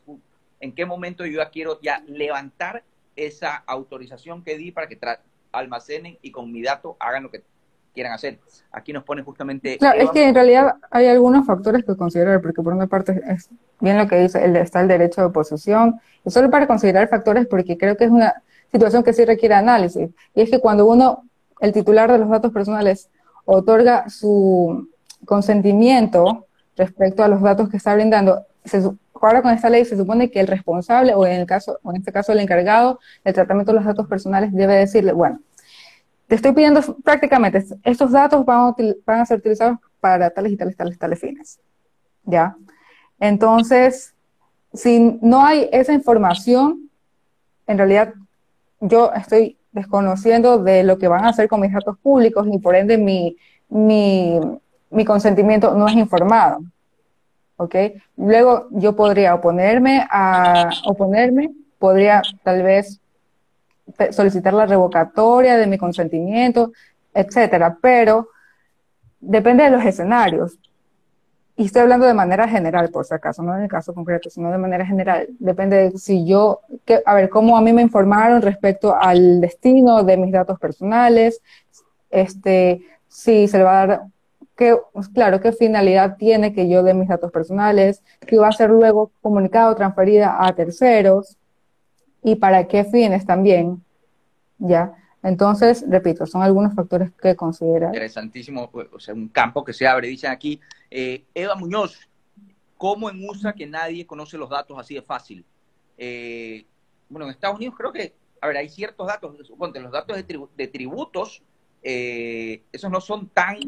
¿en qué momento yo ya quiero ya levantar esa autorización que di para que almacenen y con mi dato hagan lo que quieran hacer. Aquí nos pone justamente... Claro, es que en realidad hay algunos factores que considerar, porque por una parte es bien lo que dice, el, está el derecho de oposición, y solo para considerar factores porque creo que es una situación que sí requiere análisis, y es que cuando uno, el titular de los datos personales, otorga su consentimiento respecto a los datos que está brindando, se, ahora con esta ley se supone que el responsable, o en, el caso, o en este caso el encargado del tratamiento de los datos personales, debe decirle, bueno, te estoy pidiendo prácticamente, estos datos van a, ser utilizados para tales y tales, tales, tales fines. ¿Ya? Entonces, si no hay esa información, en realidad yo estoy desconociendo de lo que van a hacer con mis datos públicos y por ende mi, mi, mi consentimiento no es informado. ¿Ok? Luego yo podría oponerme a oponerme, podría tal vez solicitar la revocatoria de mi consentimiento, etcétera, pero depende de los escenarios. Y estoy hablando de manera general, por si acaso, no en el caso concreto, sino de manera general. Depende de si yo, a ver, cómo a mí me informaron respecto al destino de mis datos personales, este, si se le va a dar, que, pues, claro, qué finalidad tiene que yo dé mis datos personales, que va a ser luego comunicado, transferida a terceros, y para qué fines también, ¿ya? Entonces, repito, son algunos factores que considerar. Interesantísimo, pues, o sea, un campo que se abre, dicen aquí. Eh, Eva Muñoz, ¿cómo en USA que nadie conoce los datos así de fácil? Eh, bueno, en Estados Unidos creo que, a ver, hay ciertos datos, suponte, los datos de, tributos, eh, esos no son tan,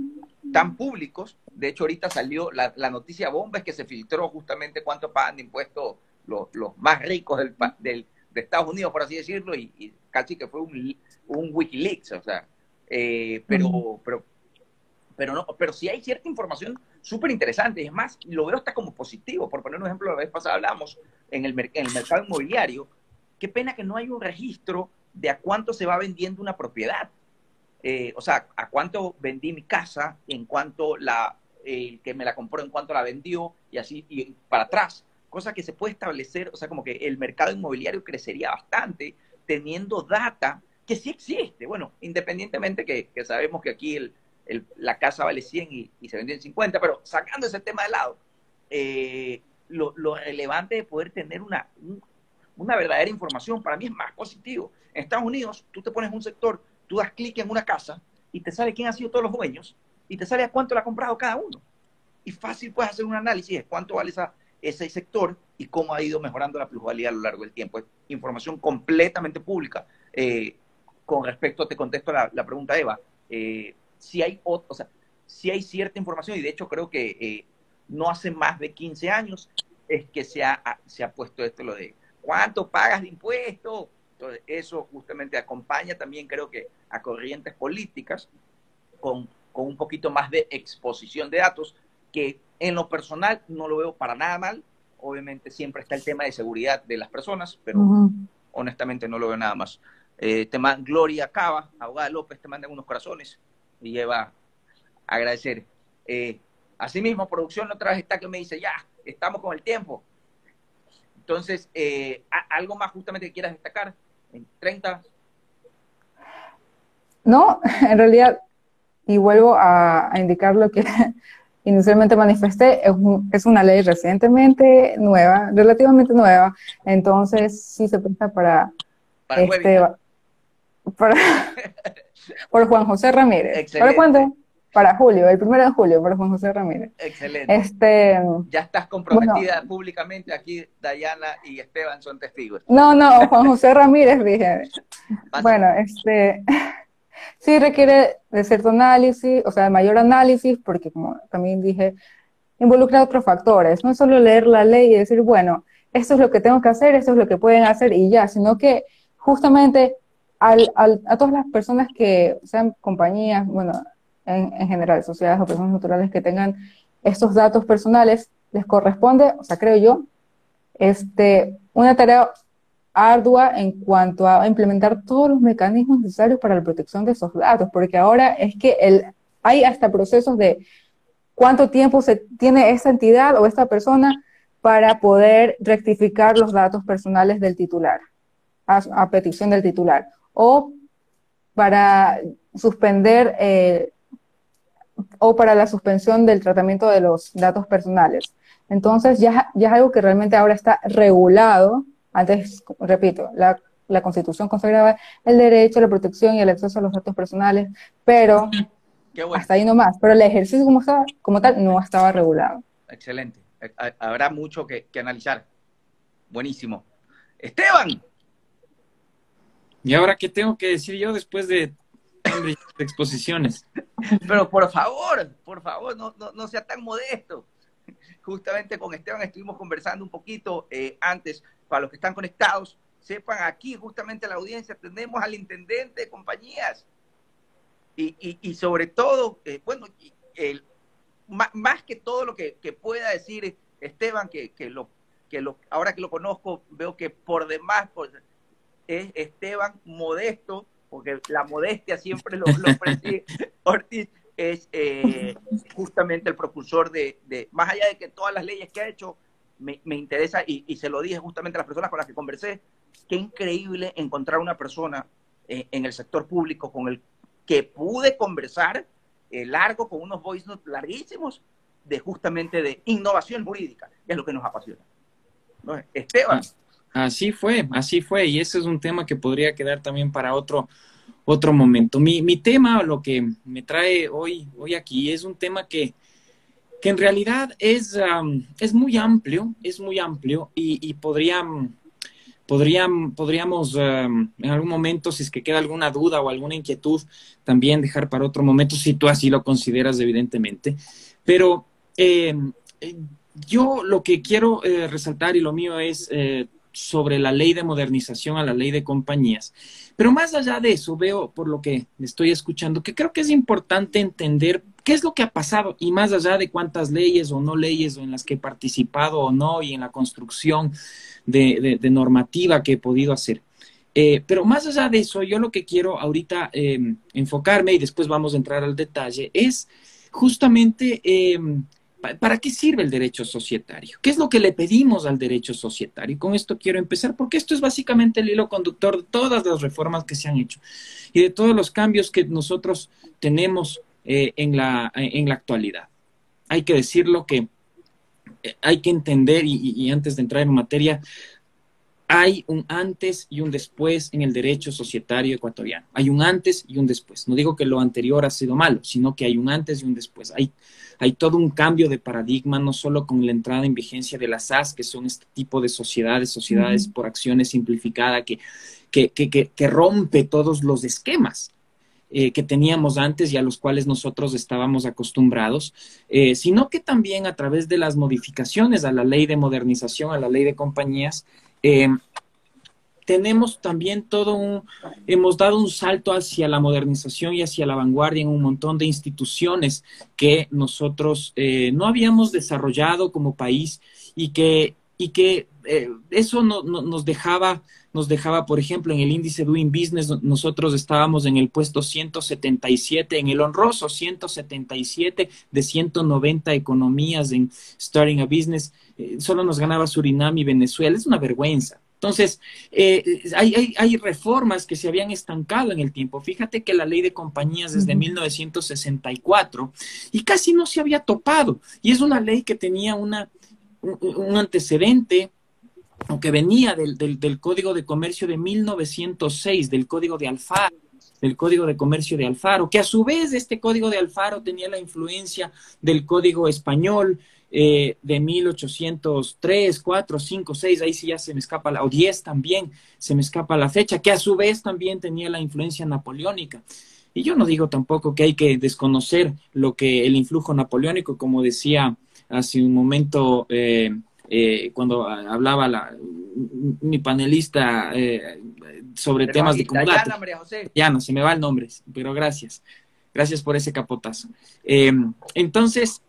tan públicos. De hecho, ahorita salió la, noticia bomba, es que se filtró justamente cuánto pagan de impuestos los, los más ricos del, del, de Estados Unidos, por así decirlo, y, casi que fue un, un Wikileaks, o sea, eh, pero, pero, pero no, pero sí hay cierta información súper interesante, es más, lo veo hasta como positivo, por poner un ejemplo, la vez pasada hablamos en el, en el mercado inmobiliario, qué pena que no hay un registro de a cuánto se va vendiendo una propiedad. eh, o sea, a cuánto vendí mi casa, en cuanto la, el que me la compró, en cuanto la vendió, y así, y para atrás. Cosa que se puede establecer, o sea, como que el mercado inmobiliario crecería bastante teniendo data que sí existe. Bueno, independientemente que, sabemos que aquí la casa vale 100 y, se vendió en 50, pero sacando ese tema de lado, eh, lo, relevante de poder tener una, una verdadera información para mí es más positivo. En Estados Unidos, tú te pones un sector, tú das clic en una casa y te sale quién ha sido todos los dueños y te sale a cuánto le ha comprado cada uno. Y fácil puedes hacer un análisis de cuánto vale esa, ese sector y cómo ha ido mejorando la plusvalía a lo largo del tiempo. Es información completamente pública. Eh, con respecto, te contesto la, la pregunta, Eva, eh, si hay, o, sea, si hay cierta información, y de hecho creo que eh, no hace más de 15 años es que se ha, se ha puesto esto lo de cuánto pagas de impuestos. Entonces, eso justamente acompaña también, creo que, a corrientes políticas con, con un poquito más de exposición de datos, que en lo personal no lo veo para nada mal. Obviamente siempre está el tema de seguridad de las personas, pero honestamente no lo veo nada más. Eh, te Gloria Cava, abogada López, te mandan unos corazones y lleva a agradecer. Eh, asimismo, producción otra vez está que me dice, ya, estamos con el tiempo. Entonces, eh, ¿algo más justamente que quieras destacar? En 30. No, en realidad, y vuelvo a, indicar lo que inicialmente manifesté, es, es, una ley recientemente nueva, relativamente nueva, entonces sí se presta para, para este, para, por Juan José Ramírez. ¿Para cuándo? Para julio, el primero de julio, por Juan José Ramírez. Excelente. Este, ya estás comprometida públicamente aquí, Dayana y Esteban son testigos. No, no, Juan José Ramírez dije. bueno, este sí requiere de cierto análisis, o sea, de mayor análisis, porque como también dije, involucra otros factores. No es solo leer la ley y decir, bueno, esto es lo que tengo que hacer, esto es lo que pueden hacer y ya, sino que justamente al, a todas las personas que sean compañías, bueno, en, general, sociedades o personas naturales que tengan estos datos personales, les corresponde, o sea, creo yo, este, una tarea ardua en cuanto a implementar todos los mecanismos necesarios para la protección de esos datos, porque ahora es que el, hay hasta procesos de cuánto tiempo se tiene esta entidad o esta persona para poder rectificar los datos personales del titular, a, petición del titular, o para suspender eh, o para la suspensión del tratamiento de los datos personales. Entonces ya, ya es algo que realmente ahora está regulado. Antes, repito, la, la Constitución consagraba el derecho a la protección y el acceso a los datos personales, pero hasta ahí nomás. Pero el ejercicio como, como tal no estaba regulado. Excelente. Habrá mucho que, que analizar. Buenísimo. Esteban. ¿Y ahora qué tengo que decir yo después de exposiciones. Pero por favor, por favor, no, no, sea tan modesto. Justamente con Esteban estuvimos conversando un poquito eh, antes, para los que están conectados, sepan aquí justamente la audiencia, tenemos al intendente de compañías. Y, y, sobre todo, eh, bueno, el, más, que todo lo que, que pueda decir Esteban, que, que, lo, que lo, ahora que lo conozco, veo que por demás es Esteban modesto, porque la modestia siempre lo, lo Ortiz es eh, justamente el propulsor de, más allá de que todas las leyes que ha hecho, me, interesa y, se lo dije justamente a las personas con las que conversé, qué increíble encontrar una persona eh, en el sector público con el que pude conversar eh, largo, con unos voice notes larguísimos, de justamente de innovación jurídica, que es lo que nos apasiona. Esteban, Así fue, así fue, y ese es un tema que podría quedar también para otro, otro momento. Mi, mi tema, lo que me trae hoy, hoy aquí, es un tema que, que en realidad es, es muy amplio, es muy amplio y, y podríamos, en algún momento, si es que queda alguna duda o alguna inquietud, también dejar para otro momento, si tú así lo consideras, evidentemente. Pero eh, yo lo que quiero eh, resaltar y lo mío es eh, sobre la ley de modernización a la ley de compañías. Pero más allá de eso, veo por lo que estoy escuchando que creo que es importante entender qué es lo que ha pasado y más allá de cuántas leyes o no leyes o en las que he participado o no y en la construcción de, normativa que he podido hacer. Eh, pero más allá de eso, yo lo que quiero ahorita em, enfocarme y después vamos a entrar al detalle es justamente em, ¿Para qué sirve el derecho societario? ¿Qué es lo que le pedimos al derecho societario? Y con esto quiero empezar, porque esto es básicamente el hilo conductor de todas las reformas que se han hecho y de todos los cambios que nosotros tenemos eh, en, la, en la actualidad. Hay que decirlo que eh, hay que entender, y antes de entrar en materia, hay un antes y un después en el derecho societario ecuatoriano. Hay un antes y un después. No digo que lo anterior ha sido malo, sino que hay un antes y un después. Hay, hay todo un cambio de paradigma, no solo con la entrada en vigencia de las SAS, que son este tipo de sociedades, sociedades por acciones simplificada, que, que, que, que, rompe todos los esquemas. Eh, que teníamos antes y a los cuales nosotros estábamos acostumbrados, eh, sino que también a través de las modificaciones a la ley de modernización, a la ley de compañías, eh, tenemos también todo un, hemos dado un salto hacia la modernización y hacia la vanguardia en un montón de instituciones que nosotros eh, no habíamos desarrollado como país y que, y que eh, eso no, nos dejaba, nos dejaba, por ejemplo, en el índice Doing Business, nosotros estábamos en el puesto 177, en el honroso 177 de 190 economías en Starting a Business eh, solo nos ganaba Surinam y Venezuela, es una vergüenza. Entonces, eh, hay, reformas que se habían estancado en el tiempo. Fíjate que la ley de compañías desde 1964 y casi no se había topado. Y es una ley que tenía una, un, antecedente o que venía del, del, Código de Comercio de 1906, del Código de Alfaro del Código de Comercio de Alfaro, que a su vez este Código de Alfaro tenía la influencia del Código Español, eh, de 1803, 4, 5, 6, ahí sí ya se me escapa, la, o 10 también, se me escapa la fecha, que a su vez también tenía la influencia napoleónica. Y yo no digo tampoco que hay que desconocer lo que el influjo napoleónico, como decía hace un momento eh, eh, cuando hablaba la, mi panelista sobre temas de comunidad. Ya no, se me va el nombre, pero gracias. Gracias por ese capotazo. entonces,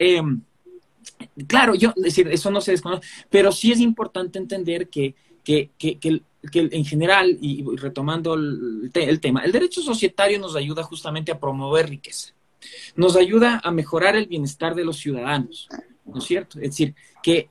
claro, yo, decir, eso no se desconoce, pero sí es importante entender que, que, que, que, en general, y retomando el, tema, el derecho societario nos ayuda justamente a promover riqueza, nos ayuda a mejorar el bienestar de los ciudadanos, ¿no es cierto? Es decir, que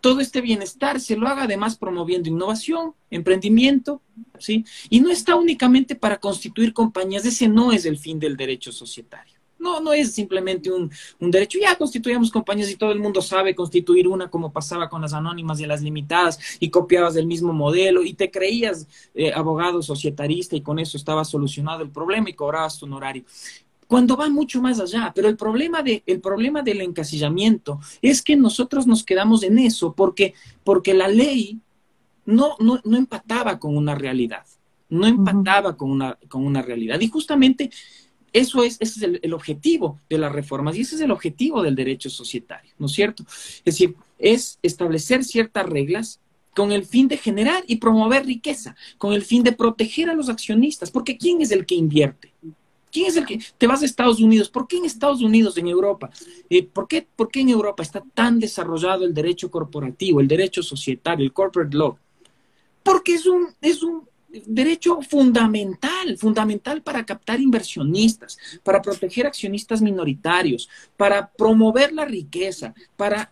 todo este bienestar se lo haga además promoviendo innovación, emprendimiento, ¿sí? Y no está únicamente para constituir compañías, ese no es el fin del derecho societario. No, no es simplemente un, derecho. Ya constituíamos compañías y todo el mundo sabe constituir una como pasaba con las anónimas y las limitadas y copiabas del mismo modelo y te creías eh, abogado societarista y con eso estaba solucionado el problema y cobrabas tu honorario cuando va mucho más allá. Pero el problema, de, el problema del encasillamiento es que nosotros nos quedamos en eso porque, porque la ley no, no, no empataba con una realidad, no empataba con, una, con una realidad. Y justamente eso es, ese es el, objetivo de las reformas y ese es el objetivo del derecho societario, ¿no es cierto? Es decir, es establecer ciertas reglas con el fin de generar y promover riqueza, con el fin de proteger a los accionistas, porque ¿quién es el que invierte? ¿Quién es el que te vas a Estados Unidos? ¿Por qué en Estados Unidos, en Europa? Eh, ¿por, qué, ¿Por qué en Europa está tan desarrollado el derecho corporativo, el derecho societario, el corporate law? Porque es un, es un derecho fundamental, fundamental para captar inversionistas, para proteger accionistas minoritarios, para promover la riqueza, para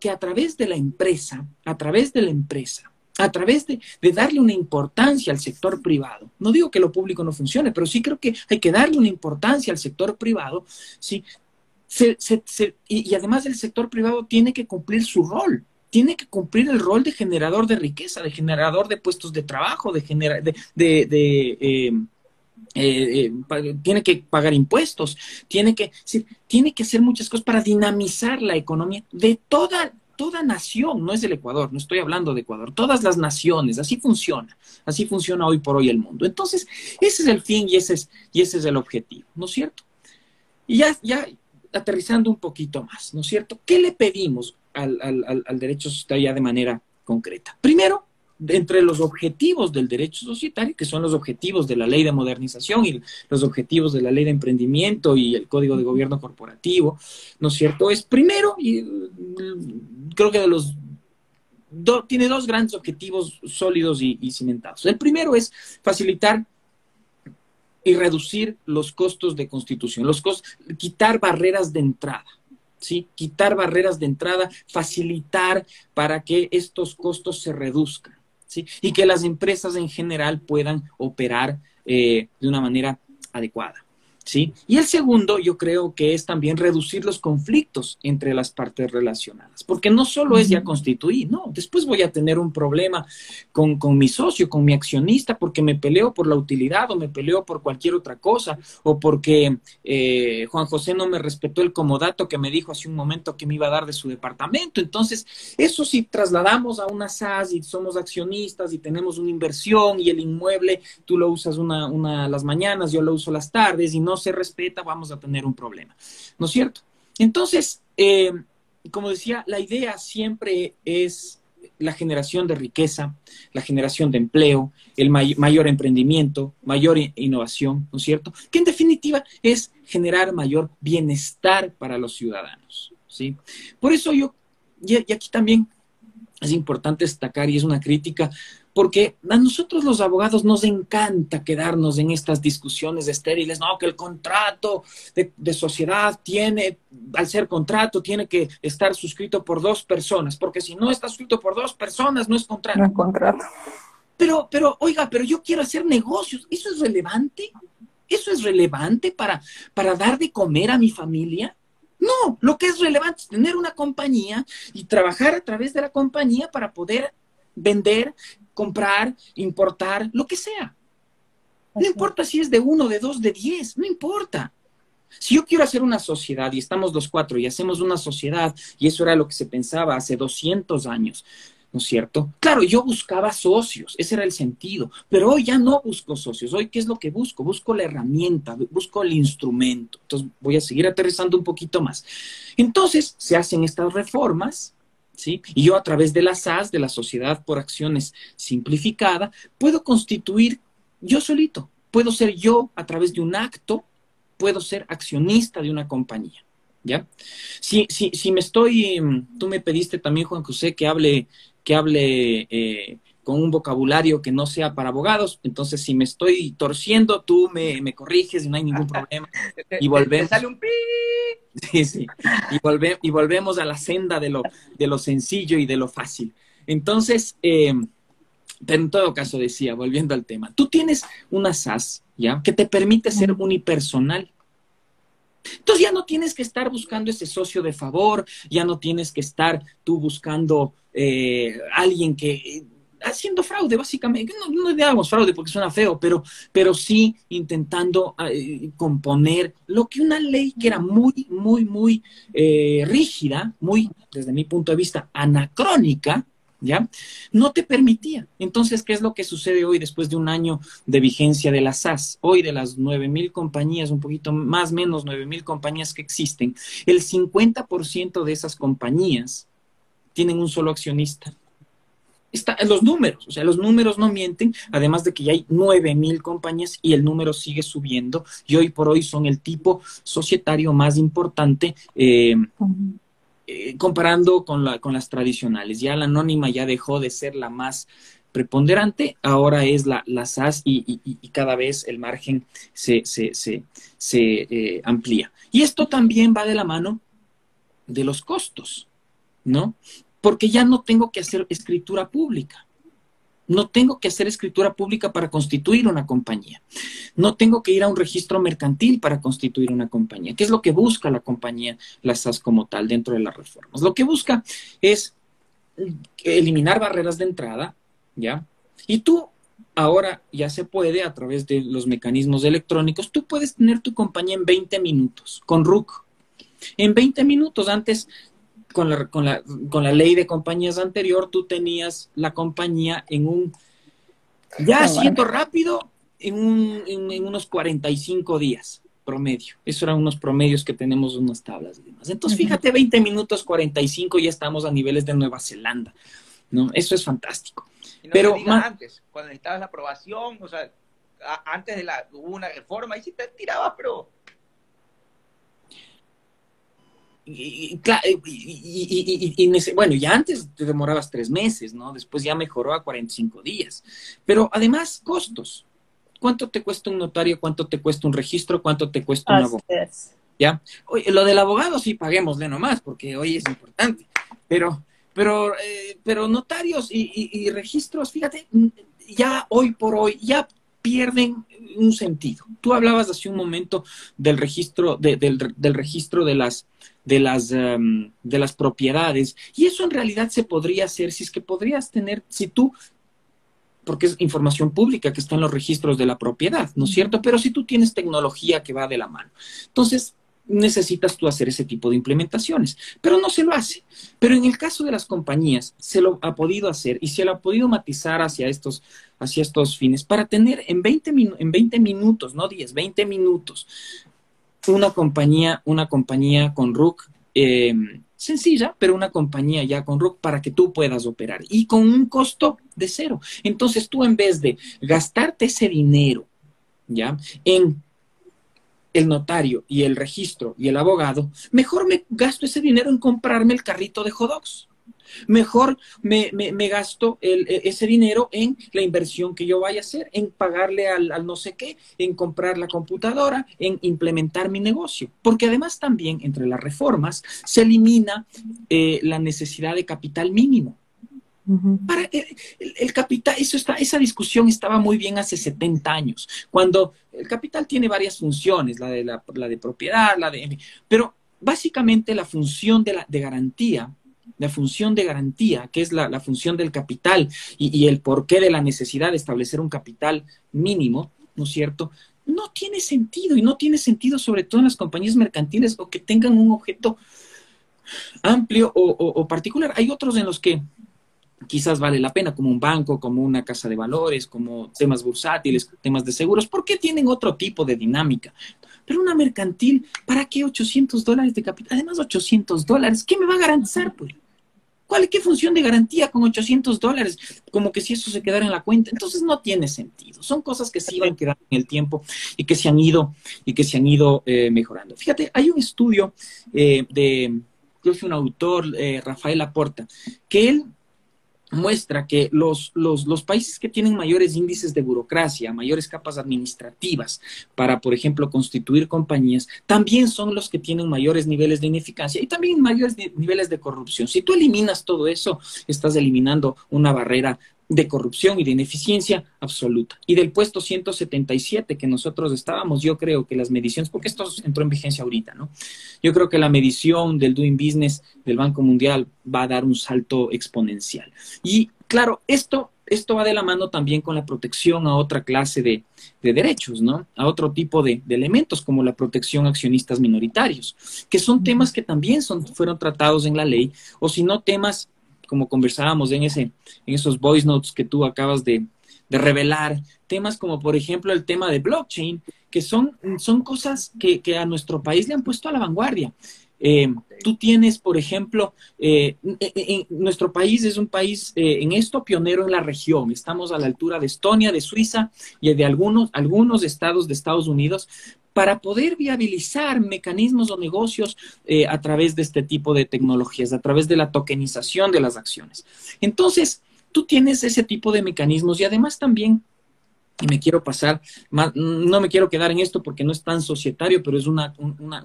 que a través de la empresa, a través de la empresa, a través de, darle una importancia al sector privado. No digo que lo público no funcione, pero sí creo que hay que darle una importancia al sector privado, ¿sí? y además el sector privado tiene que cumplir su rol, tiene que cumplir el rol de generador de riqueza, de generador de puestos de trabajo, de, de, de, em, eh, eh, tiene que pagar impuestos, tiene que, tiene que hacer muchas cosas para dinamizar la economía de toda, toda nación, no es del Ecuador, no estoy hablando de Ecuador, todas las naciones, así funciona, así funciona hoy por hoy el mundo. Entonces, ese es el fin y ese es, y ese es el objetivo, ¿no es cierto? Y ya, ya aterrizando un poquito más, ¿no es cierto? ¿Qué le pedimos al, derecho societario ya de manera concreta. Primero, entre los objetivos del derecho societario, que son los objetivos de la ley de modernización y los objetivos de la ley de emprendimiento y el código de gobierno corporativo, ¿no es cierto? Es primero, y mm, creo que de los tiene dos grandes objetivos sólidos y, cimentados. El primero es facilitar y reducir los costos de constitución, los costos, quitar barreras de entrada. ¿Sí? Quitar barreras de entrada, facilitar para que estos costos se reduzcan, ¿sí? Y que las empresas en general puedan operar eh, de una manera adecuada. ¿Sí? Y el segundo, yo creo que es también reducir los conflictos entre las partes relacionadas, porque no solo es ya constituir, no, después voy a tener un problema con, mi socio, con mi accionista, porque me peleo por la utilidad o me peleo por cualquier otra cosa, o porque eh, Juan José no me respetó el comodato que me dijo hace un momento que me iba a dar de su departamento. Entonces, eso si trasladamos a una SAS y somos accionistas y tenemos una inversión y el inmueble tú lo usas una, una las mañanas, yo lo uso las tardes y no se respeta, vamos a tener un problema, ¿no es cierto? Entonces, eh, como decía, la idea siempre es la generación de riqueza, la generación de empleo, el mayor emprendimiento, mayor innovación, ¿no es cierto? Que en definitiva es generar mayor bienestar para los ciudadanos, ¿sí? Por eso yo, y aquí también es importante destacar, y es una crítica, porque a nosotros los abogados nos encanta quedarnos en estas discusiones estériles, no, que el contrato de, sociedad tiene, al ser contrato, tiene que estar suscrito por dos personas, porque si no está suscrito por dos personas, no es contrato. No es contrato. Pero, pero, oiga, pero yo quiero hacer negocios, ¿eso es relevante? ¿Eso es relevante para, para dar de comer a mi familia? No, lo que es relevante es tener una compañía y trabajar a través de la compañía para poder vender comprar, importar, lo que sea. No importa si es de uno, de dos, de diez, no importa. Si yo quiero hacer una sociedad y estamos los cuatro y hacemos una sociedad, y eso era lo que se pensaba hace 200 años, ¿no es cierto? Claro, yo buscaba socios, ese era el sentido, pero hoy ya no busco socios, hoy ¿qué es lo que busco? Busco la herramienta, busco el instrumento. Entonces voy a seguir aterrizando un poquito más. Entonces se hacen estas reformas, y yo a través de la SAS, de la Sociedad por Acciones Simplificada, puedo constituir yo solito, puedo ser yo a través de un acto, puedo ser accionista de una compañía. ¿Ya? Si, si, si me estoy, tú me pediste también, Juan José, que hable, que hable eh, con un vocabulario que no sea para abogados. Entonces, si me estoy torciendo, tú me, me corriges y no hay ningún problema. Y volvemos. sale un pi. Sí, sí. Y, volve, y volvemos a la senda de lo, de lo sencillo y de lo fácil. Entonces, eh, pero en todo caso decía, volviendo al tema, tú tienes una SAS, ¿ya? Que te permite ser unipersonal. Entonces ya no tienes que estar buscando ese socio de favor, ya no tienes que estar tú buscando eh, alguien que haciendo fraude, básicamente. No, no digamos fraude porque suena feo, pero, pero sí intentando eh, componer lo que una ley que era muy, muy, muy eh, rígida, muy, desde mi punto de vista, anacrónica, ¿ya? No te permitía. Entonces, ¿qué es lo que sucede hoy después de un año de vigencia de la SAS? Hoy de las nueve mil compañías, un poquito más menos nueve mil compañías que existen, el 50% de esas compañías tienen un solo accionista está los números, o sea, los números no mienten, además de que ya hay nueve mil compañías y el número sigue subiendo y hoy por hoy son el tipo societario más importante eh, eh, comparando con, la, con las tradicionales. Ya la anónima ya dejó de ser la más preponderante, ahora es la, la SAS y, cada vez el margen se, se, se, eh, amplía. Y esto también va de la mano de los costos, ¿no? Porque ya no tengo que hacer escritura pública. No tengo que hacer escritura pública para constituir una compañía. No tengo que ir a un registro mercantil para constituir una compañía. ¿Qué es lo que busca la compañía, la SAS como tal, dentro de las reformas? Lo que busca es eliminar barreras de entrada, ¿ya? Y tú ahora ya se puede a través de los mecanismos electrónicos, tú puedes tener tu compañía en 20 minutos con RUC. En 20 minutos antes con la, con, la, con la ley de compañías anterior, tú tenías la compañía en un, ya siento rápido, en, un, en, unos 45 días promedio. Eso eran unos promedios que tenemos unas tablas y demás. Entonces, fíjate, 20 minutos, 45, ya estamos a niveles de Nueva Zelanda. ¿no? Eso es fantástico. Pero antes, cuando necesitabas la aprobación, o sea, antes de la, hubo una reforma, y si te tirabas, pero y, y, y, bueno, ya antes te demorabas tres meses, ¿no? Después ya mejoró a 45 días. Pero además, costos. ¿Cuánto te cuesta un notario? ¿Cuánto te cuesta un registro? ¿Cuánto te cuesta un abogado? ¿Ya? Oye, lo del abogado sí paguémosle nomás, porque hoy es importante. Pero, pero, eh, pero notarios y, registros, fíjate, ya hoy por hoy, ya pierden un sentido. Tú hablabas hace un momento del registro, del, del, registro de las, de las, em, de las propiedades. Y eso en realidad se podría hacer si es que podrías tener, si tú, porque es información pública que está en los registros de la propiedad, ¿no es cierto? Pero si tú tienes tecnología que va de la mano. Entonces, necesitas tú hacer ese tipo de implementaciones, pero no se lo hace. Pero en el caso de las compañías, se lo ha podido hacer y se lo ha podido matizar hacia estos, hacia estos fines para tener en 20, en 20 minutos, no 10, 20 minutos, una compañía, una compañía con RUC em, sencilla, pero una compañía ya con RUC para que tú puedas operar y con un costo de cero. Entonces tú en vez de gastarte ese dinero, ¿ya? En el notario y el registro y el abogado, mejor me gasto ese dinero en comprarme el carrito de hot Mejor me, gasto e, ese dinero en la inversión que yo vaya a hacer, en pagarle al, no sé qué, en comprar la computadora, en implementar mi negocio. Porque además también entre las reformas se elimina eh, la necesidad de capital mínimo. Para el, capital, eso está, esa discusión estaba muy bien hace 70 años, cuando el capital tiene varias funciones, la de, la, de propiedad, la de... Pero básicamente la función de, la, de garantía, la función de garantía, que es la, función del capital y, el porqué de la necesidad de establecer un capital mínimo, ¿no es cierto? No tiene sentido y no tiene sentido sobre todo en las compañías mercantiles o que tengan un objeto amplio o particular. Hay otros en los que quizás vale la pena, como un banco, como una casa de valores, como temas bursátiles, temas de seguros, porque tienen otro tipo de dinámica. Pero una mercantil, ¿para qué 800 dólares de capital? Además, 800 dólares, ¿qué me va a garantizar? Pues? ¿Cuál, ¿Qué función de garantía con 800 dólares? Como que si eso se quedara en la cuenta. Entonces no tiene sentido. Son cosas que sí van quedando en el tiempo y que se han ido, y que se han ido eh, mejorando. Fíjate, hay un estudio eh, de, creo que un autor, eh, Rafael Aporta, que él muestra que los, los, países que tienen mayores índices de burocracia, mayores capas administrativas para, por ejemplo, constituir compañías, también son los que tienen mayores niveles de ineficacia y también mayores niveles de corrupción. Si tú eliminas todo eso, estás eliminando una barrera de corrupción y de ineficiencia absoluta. Y del puesto 177 que nosotros estábamos, yo creo que las mediciones, porque esto entró en vigencia ahorita, ¿no? Yo creo que la medición del Doing Business del Banco Mundial va a dar un salto exponencial. Y claro, esto, esto va de la mano también con la protección a otra clase de, derechos, ¿no? A otro tipo de, elementos como la protección a accionistas minoritarios, que son temas que también son, fueron tratados en la ley, o si no temas como conversábamos en, ese, en esos voice notes que tú acabas de, revelar, temas como por ejemplo el tema de blockchain, que son, son cosas que, a nuestro país le han puesto a la vanguardia. Eh, tú tienes, por ejemplo, eh, nuestro país es un país eh, en esto pionero en la región. Estamos a la altura de Estonia, de Suiza y de algunos, algunos estados de Estados Unidos, para poder viabilizar mecanismos o negocios eh, a través de este tipo de tecnologías, a través de la tokenización de las acciones. Entonces, tú tienes ese tipo de mecanismos y además también y me quiero pasar, no me quiero quedar en esto porque no es tan societario, pero es una, una,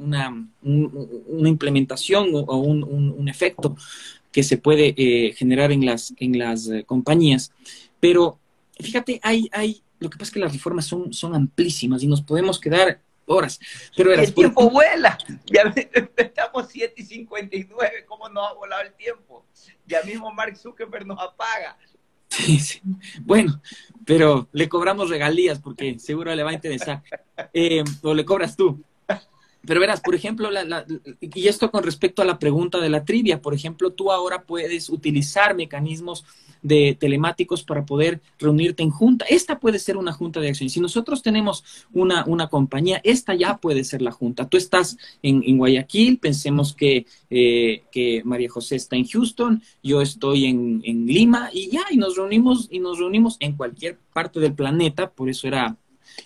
una, implementación o, un, efecto que se puede eh, generar en las, en las eh, compañías. Pero fíjate, hay, hay, lo que pasa es que las reformas son, son amplísimas y nos podemos quedar horas. Pero el tiempo vuela. Ya estamos 7 y 59. ¿Cómo nos ha volado el tiempo? Ya mismo Mark Zuckerberg nos apaga. Sí, sí. Bueno, pero le cobramos regalías porque seguro le va a interesar. Eh, o le cobras tú. Pero verás, por ejemplo, y esto con respecto a la pregunta de la trivia, por ejemplo, tú ahora puedes utilizar mecanismos de telemáticos para poder reunirte en junta. Esta puede ser una junta de acción. Si nosotros tenemos una, una compañía, esta ya puede ser la junta. Tú estás en, Guayaquil, pensemos que, eh, que, María José está en Houston, yo estoy en, en Lima y ya, y nos reunimos, y nos reunimos en cualquier parte del planeta, por eso era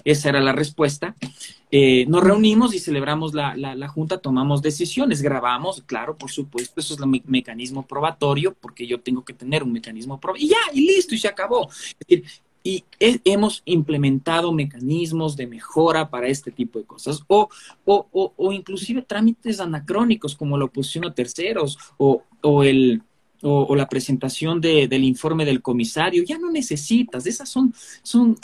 Esa era la respuesta. Eh, nos reunimos y celebramos la, la, junta, tomamos decisiones, grabamos, claro, por supuesto, eso es el mecanismo probatorio, porque yo tengo que tener un mecanismo probatorio, y ya, y listo, y se acabó. Y hemos implementado mecanismos de mejora para este tipo de cosas, o, o, o, inclusive trámites anacrónicos como la oposición a terceros o, o el, o, la presentación de, del informe del comisario, ya no necesitas, esas son, son,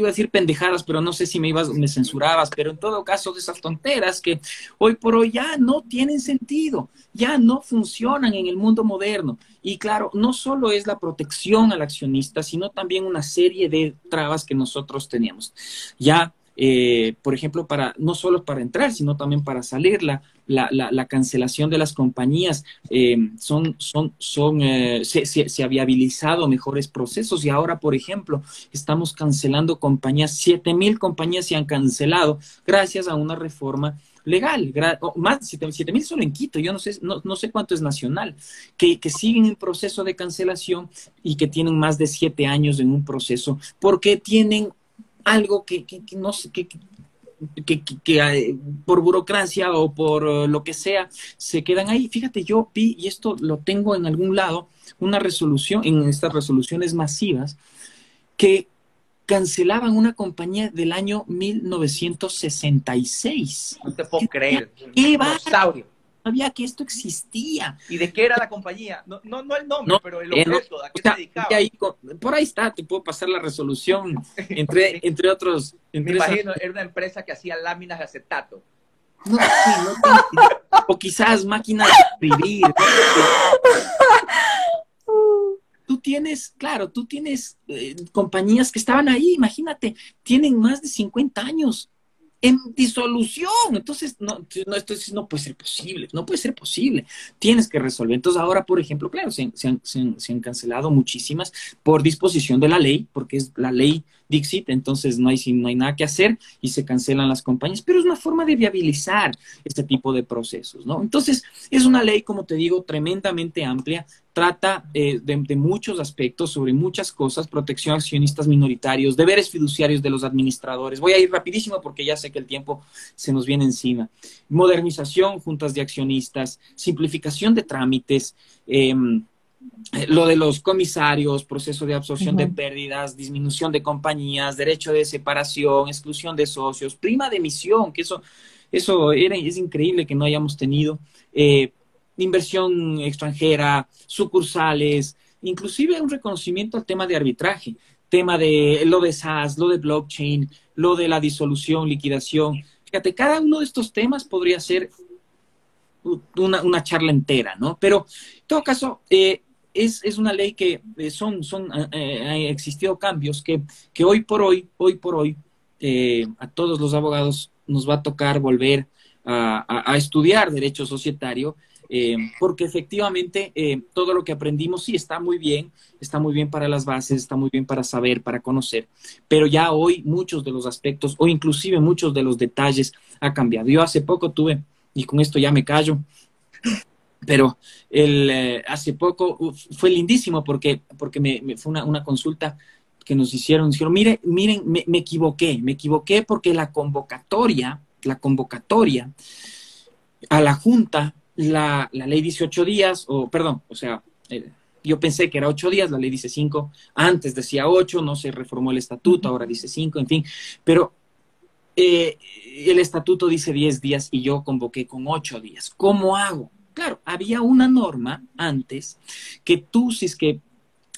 iba a decir pendejadas, pero no sé si me ibas, me censurabas, pero en todo caso de esas tonteras que hoy por hoy ya no tienen sentido, ya no funcionan en el mundo moderno. Y claro, no solo es la protección al accionista, sino también una serie de trabas que nosotros teníamos. Ya eh, por ejemplo, para, no solo para entrar, sino también para salir, la, la, la, cancelación de las compañías, eh, son, son, son, eh, se, se, ha viabilizado mejores procesos y ahora, por ejemplo, estamos cancelando compañías, siete mil compañías se han cancelado gracias a una reforma legal, más siete mil solo en Quito, yo no sé, no, no sé cuánto es nacional, que, que, siguen en proceso de cancelación y que tienen más de siete años en un proceso porque tienen algo que, que, que no que, que, que, por burocracia o por eh, lo que sea, se quedan ahí. Fíjate, yo vi, y esto lo tengo en algún lado, una resolución, en estas resoluciones masivas, que cancelaban una compañía del año 1966. No te puedo creer. ¡Qué sabía que esto existía. ¿Y de qué era la compañía? No, no, no el nombre, pero el objeto, ¿a qué se dedicaba? por ahí está, te puedo pasar la resolución, entre, entre otros. Me imagino, era una empresa que hacía láminas de acetato. No, no, o quizás máquinas de escribir. Tú tienes, claro, tú tienes eh, compañías que estaban ahí, imagínate, tienen más de 50 años en disolución. Entonces, no, no, no puede ser posible, no puede ser posible. Tienes que resolver. Entonces, ahora, por ejemplo, claro, se, han, se han, cancelado muchísimas por disposición de la ley, porque es la ley Dixit, entonces no hay, no hay nada que hacer y se cancelan las compañías, pero es una forma de viabilizar este tipo de procesos, ¿no? Entonces, es una ley, como te digo, tremendamente amplia, trata eh, de, muchos aspectos, sobre muchas cosas, protección a accionistas minoritarios, deberes fiduciarios de los administradores. Voy a ir rapidísimo porque ya sé que el tiempo se nos viene encima. Modernización, juntas de accionistas, simplificación de trámites. Eh, lo de los comisarios, proceso de absorción de pérdidas, disminución de compañías, derecho de separación, exclusión de socios, prima de emisión, que eso, eso era, es increíble que no hayamos tenido, eh, inversión extranjera, sucursales, inclusive un reconocimiento al tema de arbitraje, tema de lo de SaaS, lo de blockchain, lo de la disolución, liquidación. Fíjate, cada uno de estos temas podría ser una, una charla entera, ¿no? Pero en todo caso, eh, es, es, una ley que eh, son, son, han eh, existido cambios que, que, hoy por hoy, hoy por hoy, eh, a todos los abogados nos va a tocar volver a, a, estudiar derecho societario, porque efectivamente todo lo que aprendimos sí está muy bien, está muy bien para las bases, está muy bien para saber, para conocer, pero ya hoy muchos de los aspectos o inclusive muchos de los detalles ha cambiado. Yo hace poco tuve, y con esto ya me callo, pero el, eh, hace poco fue lindísimo porque, porque me, fue una, una, consulta que nos hicieron. Dijeron, mire, miren, me, me, equivoqué, me equivoqué porque la convocatoria, la convocatoria a la Junta, la, la ley dice ocho días, o perdón, o sea, eh, yo pensé que era ocho días, la ley dice cinco, antes decía ocho, no se reformó el estatuto, ahora dice cinco, en fin, pero eh, el estatuto dice diez días y yo convoqué con ocho días. ¿Cómo hago? Claro, había una norma antes que tú, si es que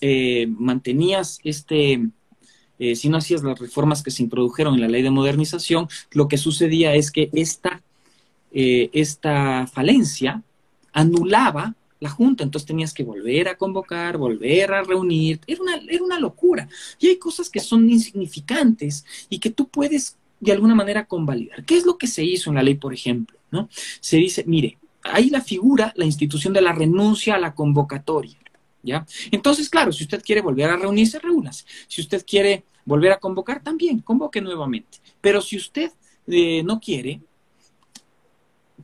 eh, mantenías este, eh, si no hacías las reformas que se introdujeron en la ley de modernización, lo que sucedía es que esta, eh, esta falencia anulaba la Junta, entonces tenías que volver a convocar, volver a reunir, era una, era una locura. Y hay cosas que son insignificantes y que tú puedes de alguna manera convalidar. ¿Qué es lo que se hizo en la ley, por ejemplo? ¿no? Se dice, mire, ahí la figura la institución de la renuncia a la convocatoria. ¿Ya? Entonces, claro, si usted quiere volver a reunirse, reúnase. Si usted quiere volver a convocar, también convoque nuevamente. Pero si usted eh, no quiere,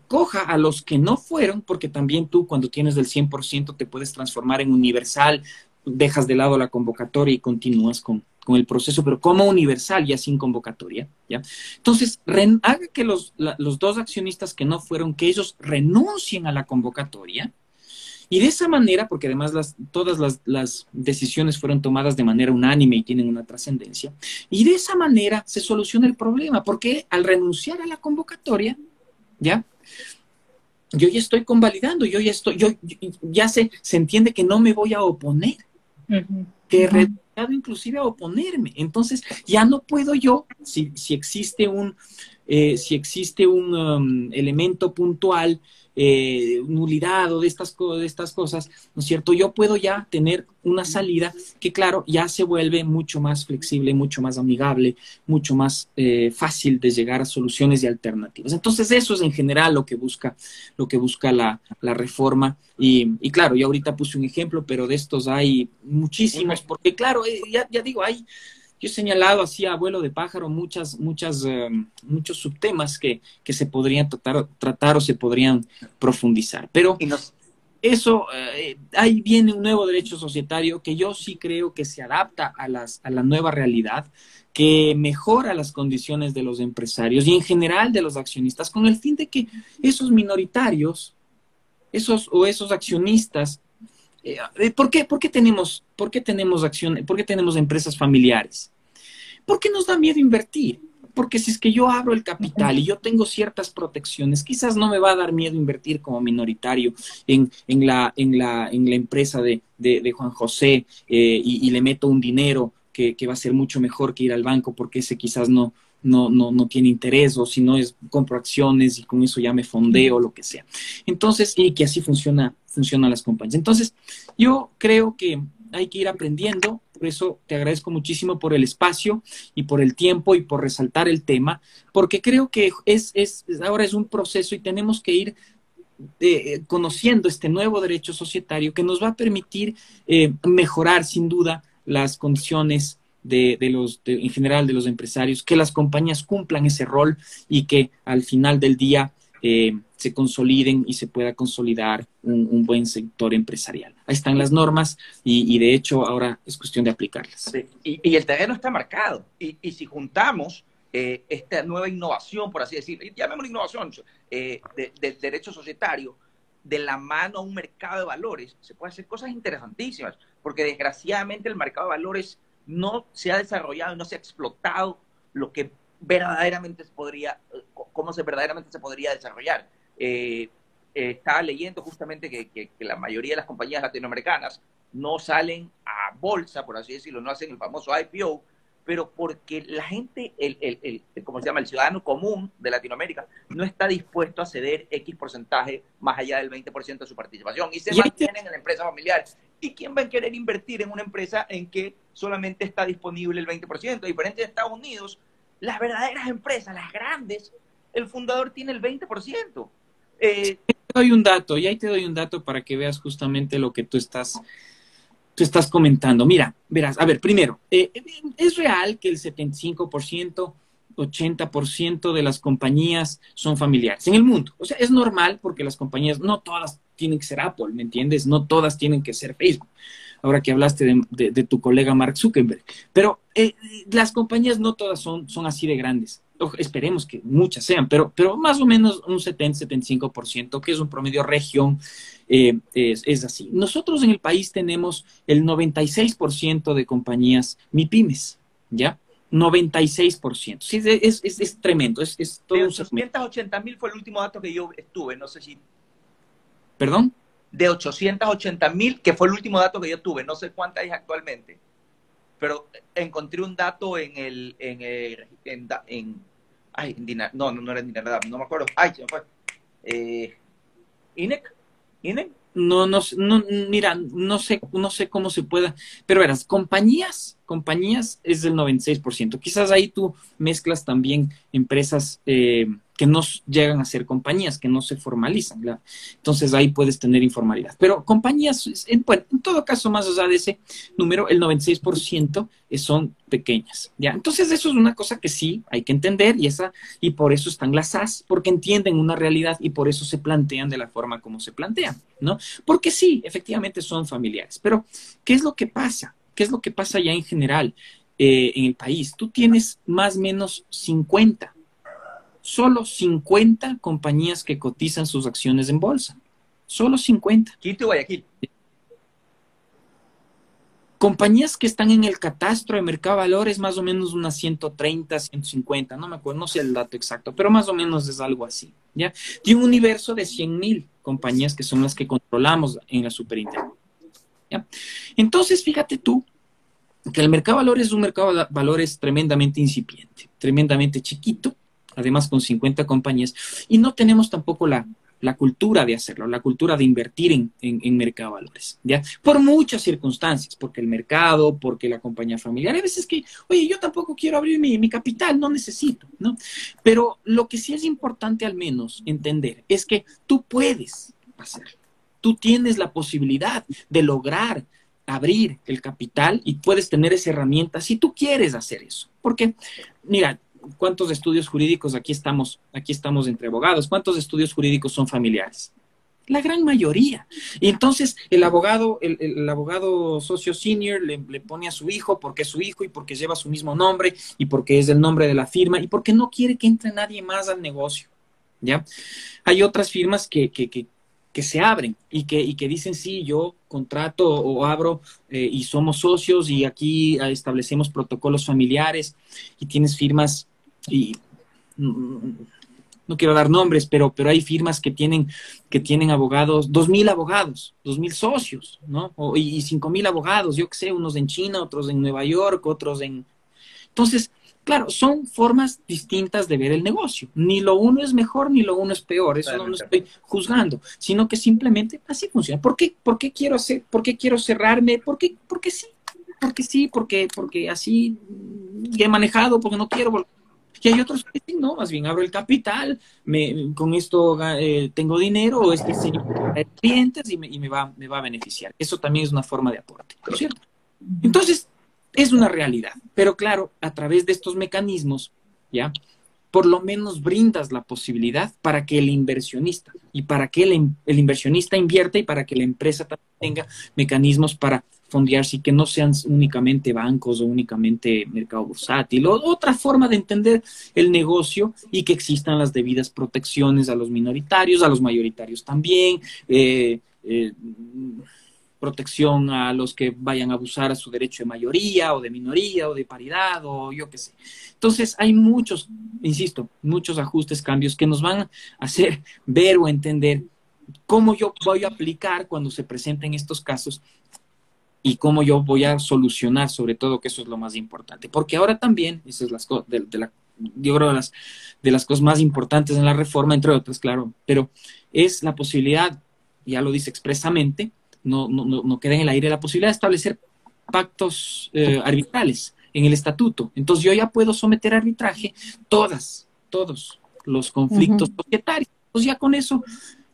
coja a los que no fueron, porque también tú cuando tienes del 100% te puedes transformar en universal, dejas de lado la convocatoria y continúas con, con el proceso, pero como universal, ya sin convocatoria, ¿ya? Entonces, haga que los, los dos accionistas que no fueron, que ellos renuncien a la convocatoria, y de esa manera, porque además las, todas las, las, decisiones fueron tomadas de manera unánime y tienen una trascendencia, y de esa manera se soluciona el problema, porque al renunciar a la convocatoria, ¿ya? Yo ya estoy convalidando, yo ya estoy, yo, ya se, se entiende que no me voy a oponer, que renunciado inclusive a oponerme. Entonces, ya no puedo yo, si, si existe un, eh, si existe un um, elemento puntual eh, nulidad o de estas, de estas cosas, ¿no es cierto? Yo puedo ya tener una salida que, claro, ya se vuelve mucho más flexible, mucho más amigable, mucho más eh, fácil de llegar a soluciones y alternativas. Entonces, eso es en general lo que busca, lo que busca la, reforma. Y, y, claro, yo ahorita puse un ejemplo, pero de estos hay muchísimos, porque claro, eh, ya, ya digo, hay yo he señalado así a vuelo de pájaro muchas, muchas, em, muchos subtemas que, que, se podrían tratar, tratar o se podrían profundizar. Pero eso, eh, ahí viene un nuevo derecho societario que yo sí creo que se adapta a, las, a la nueva realidad, que mejora las condiciones de los empresarios y en general de los accionistas, con el fin de que esos minoritarios, esos o esos accionistas eh, eh, ¿Por qué, por qué tenemos, por qué tenemos acciones, por qué tenemos empresas familiares? Porque nos da miedo invertir. Porque si es que yo abro el capital y yo tengo ciertas protecciones, quizás no me va a dar miedo invertir como minoritario en, en, la, en, la, en la empresa de, de, Juan José eh, y, le meto un dinero que, que va a ser mucho mejor que ir al banco porque ese quizás no, no, no, no tiene interés o si no es compro acciones y con eso ya me fondeo, lo que sea. Entonces, y que así funciona, funcionan las compañías. Entonces, yo creo que hay que ir aprendiendo, por eso te agradezco muchísimo por el espacio y por el tiempo y por resaltar el tema, porque creo que es, es ahora es un proceso y tenemos que ir eh, conociendo este nuevo derecho societario que nos va a permitir eh, mejorar sin duda las condiciones de, los, en general de los empresarios, que las compañías cumplan ese rol y que al final del día eh, se consoliden y se pueda consolidar un, buen sector empresarial. Ahí están las normas y, de hecho ahora es cuestión de aplicarlas. Y, el terreno está marcado. Y, si juntamos eh, esta nueva innovación, por así decirlo, llamémosla innovación, eh, del derecho societario, de la mano a un mercado de valores, se pueden hacer cosas interesantísimas, porque desgraciadamente el mercado de valores no se ha desarrollado, no se ha explotado lo que verdaderamente se podría, cómo se verdaderamente se podría desarrollar. Eh, eh, estaba leyendo justamente que, la mayoría de las compañías latinoamericanas no salen a bolsa, por así decirlo, no hacen el famoso IPO, pero porque la gente, el, el, el, ¿cómo se llama? El ciudadano común de Latinoamérica no está dispuesto a ceder X porcentaje más allá del 20% de su participación y se mantienen en la empresa familiar. ¿Y quién va a querer invertir en una empresa en que solamente está disponible el 20%? Diferente de Estados Unidos, las verdaderas empresas, las grandes, el fundador tiene el 20%. Eh, te doy un dato, y ahí te doy un dato para que veas justamente lo que tú estás tú estás comentando. Mira, verás, a ver, primero, eh, es real que el 75%, 80% de las compañías son familiares en el mundo. O sea, es normal porque las compañías, no todas tienen que ser Apple, ¿me entiendes? No todas tienen que ser Facebook. Ahora que hablaste de, tu colega Mark Zuckerberg. Pero eh, las compañías no todas son, así de grandes esperemos que muchas sean, pero, más o menos un 70-75%, que es un promedio región, eh, es, así. Nosotros en el país tenemos el 96% de compañías MIPIMES, ¿ya? 96%. Sí, es, es, es tremendo. Es, es todo de 880 mil fue el último dato que yo estuve, no sé si... ¿Perdón? De 880 mil, que fue el último dato que yo tuve, no sé cuántas hay actualmente pero encontré un dato en el, en, el, en, en ay, Dinar, no, no, no era en Dinar, no me acuerdo, ay, se me fue, eh, INEC, INEC. No, no, no, mira, no sé, no sé cómo se pueda, pero verás, compañías, compañías es del 96%. Quizás ahí tú mezclas también empresas eh, que no llegan a ser compañías, que no se formalizan. Entonces ahí puedes tener informalidad. Pero compañías, en, todo caso, más allá de ese número, el 96% son pequeñas. ¿ya? Entonces eso es una cosa que sí hay que entender y, esa, y por eso están las SAS, porque entienden una realidad y por eso se plantean de la forma como se plantean, ¿no? Porque sí, efectivamente son familiares. Pero, ¿qué es lo que pasa? ¿Qué es lo que pasa ya en general? eh, en el país, tú tienes más o menos 50, solo 50 compañías que cotizan sus acciones en bolsa. Solo 50. Quito y Guayaquil. Compañías que están en el catastro de mercado de valores, más o menos unas 130, 150, no me acuerdo, no sé el dato exacto, pero más o menos es algo así, ¿ya? De un universo de 100 mil compañías que son las que controlamos en la superintendencia. ¿ya? Entonces, fíjate tú que el mercado de valores es un mercado de valores tremendamente incipiente, tremendamente chiquito, además con 50 compañías, y no tenemos tampoco la, la cultura de hacerlo, la cultura de invertir en, en, mercado de valores, ¿ya? Por muchas circunstancias, porque el mercado, porque la compañía familiar, hay veces que, oye, yo tampoco quiero abrir mi, mi capital, no necesito, ¿no? Pero lo que sí es importante al menos entender es que tú puedes hacerlo, tú tienes la posibilidad de lograr abrir el capital y puedes tener esa herramienta si tú quieres hacer eso. Porque, mira, ¿cuántos estudios jurídicos aquí estamos, aquí estamos entre abogados? ¿Cuántos estudios jurídicos son familiares? La gran mayoría. Y entonces el abogado, el, abogado socio senior le, le, pone a su hijo porque es su hijo y porque lleva su mismo nombre y porque es el nombre de la firma y porque no quiere que entre nadie más al negocio. ¿Ya? Hay otras firmas que, que, que, que se abren y que, y que dicen, sí, yo contrato o abro eh, y somos socios y aquí establecemos protocolos familiares y tienes firmas y no quiero dar nombres, pero, pero hay firmas que tienen, que tienen abogados, dos mil abogados, dos mil socios, ¿no? O, y cinco mil abogados, yo qué sé, unos en China, otros en Nueva York, otros en... Entonces, claro, son formas distintas de ver el negocio. Ni lo uno es mejor ni lo uno es peor, eso no lo estoy juzgando, sino que simplemente así funciona. ¿Por qué, por qué quiero hacer, por qué quiero cerrarme? ¿Por qué? Porque sí, porque sí, porque, porque así he manejado, porque no quiero volver y hay otros que no, más bien abro el capital, me, con esto eh, tengo dinero o este señor clientes y, me, y me, va, me va a beneficiar. Eso también es una forma de aporte, ¿no es cierto? Entonces, es una realidad, pero claro, a través de estos mecanismos, ¿ya? Por lo menos brindas la posibilidad para que el inversionista y para que el, el inversionista invierta y para que la empresa también tenga mecanismos para fondearse y que no sean únicamente bancos o únicamente mercado bursátil o otra forma de entender el negocio y que existan las debidas protecciones a los minoritarios, a los mayoritarios también, eh, eh, protección a los que vayan a abusar a su derecho de mayoría o de minoría o de paridad o yo qué sé. Entonces hay muchos, insisto, muchos ajustes, cambios que nos van a hacer ver o entender cómo yo voy a aplicar cuando se presenten estos casos y cómo yo voy a solucionar, sobre todo, que eso es lo más importante. Porque ahora también, eso es las de, de la, yo creo de las, de las cosas más importantes en la reforma, entre otras, claro, pero es la posibilidad, ya lo dice expresamente, no, no, no queda en el aire la posibilidad de establecer pactos eh, arbitrales en el estatuto. Entonces yo ya puedo someter a arbitraje todas, todos los conflictos uh -huh. societarios. Pues ya con eso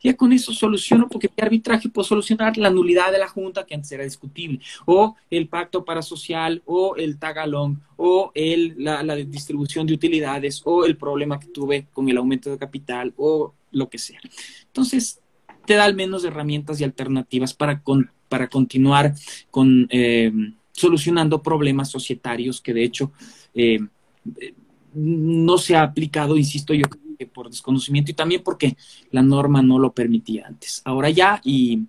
ya con eso soluciono, porque mi arbitraje puedo solucionar la nulidad de la Junta, que antes era discutible, o el pacto parasocial, o el tagalón, o el, la, distribución de utilidades, o el problema que tuve con el aumento de capital, o lo que sea. Entonces, te da al menos herramientas y alternativas para, con, para continuar con, eh, solucionando problemas societarios que de hecho eh, no se ha aplicado, insisto yo, por desconocimiento y también porque la norma no lo permitía antes. Ahora ya, y,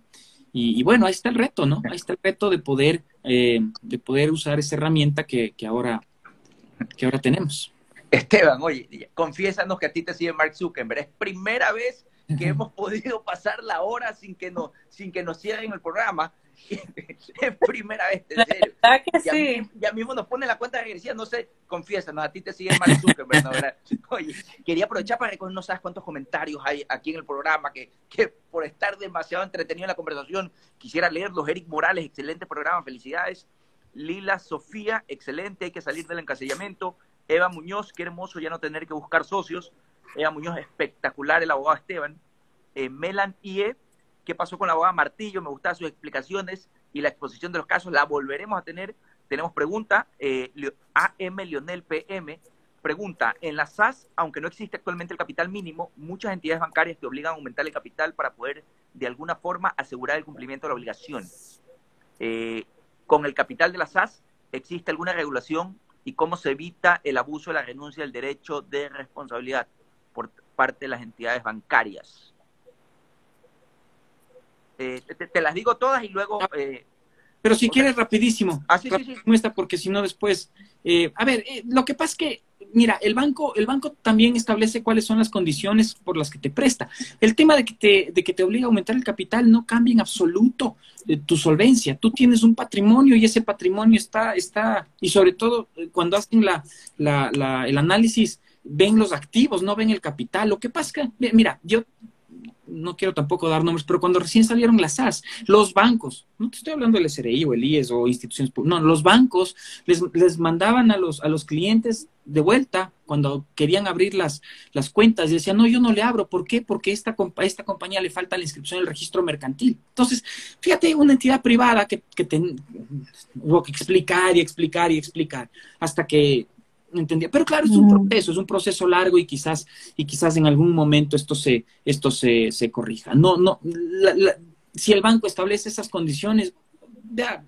y, y bueno, ahí está el reto, ¿no? Ahí está el reto de poder, eh, de poder usar esa herramienta que, que, ahora, que ahora tenemos. Esteban, oye, confiésanos que a ti te sigue Mark Zuckerberg. Es primera vez que hemos podido pasar la hora sin que nos, sin que nos cierren el programa. Es primera vez, en serio. ¿Verdad que ya, sí? ya, mismo nos pone la cuenta regresiva, no sé, confiésanos, a ti te sigue Mark Zuckerberg, ¿no? ¿verdad? Oye, quería aprovechar para reconocer, no sabes cuántos comentarios hay aquí en el programa, que, que por estar demasiado entretenido en la conversación, quisiera leerlos. Eric Morales, excelente programa, felicidades. Lila Sofía, excelente, hay que salir del encasillamiento. Eva Muñoz, qué hermoso ya no tener que buscar socios. Eva Muñoz, espectacular el abogado Esteban. Eh, Melan IE, qué pasó con la abogada Martillo, me gustaban sus explicaciones y la exposición de los casos, la volveremos a tener. Tenemos pregunta, eh, AM Lionel PM, pregunta, en la SAS, aunque no existe actualmente el capital mínimo, muchas entidades bancarias te obligan a aumentar el capital para poder de alguna forma asegurar el cumplimiento de la obligación. Eh, con el capital de la SAS, ¿existe alguna regulación y cómo se evita el abuso de la renuncia del derecho de responsabilidad por parte de las entidades bancarias. Eh, te, las digo todas y luego... Ah, eh, pero si quieres, rapidísimo. Ah, sí, sí, sí. Porque si no, después... Eh, a ver, lo que pasa es que mira, el banco, el banco también establece cuáles son las condiciones por las que te presta. El tema de que te, de que te obliga a aumentar el capital no cambia en absoluto eh, tu solvencia. Tú tienes un patrimonio y ese patrimonio está, está, y sobre todo eh, cuando hacen la, la, la, el análisis, ven los activos, no ven el capital. Lo que pasa es que, mira, yo no quiero tampoco dar nombres, pero cuando recién salieron las SAS, los bancos, no te estoy hablando del SRI o el IES o instituciones, no, los bancos les, les mandaban a los, a los clientes de vuelta cuando querían abrir las, las cuentas y decían, no, yo no le abro. ¿Por qué? Porque esta, esta compañía le falta la inscripción en el registro mercantil. Entonces, fíjate, una entidad privada que, que hubo que explicar y explicar y explicar hasta que entendía. Pero claro, es un proceso, es un proceso largo y quizás, y quizás en algún momento esto se, esto se, se corrija. No, no, si el banco establece esas condiciones, ya,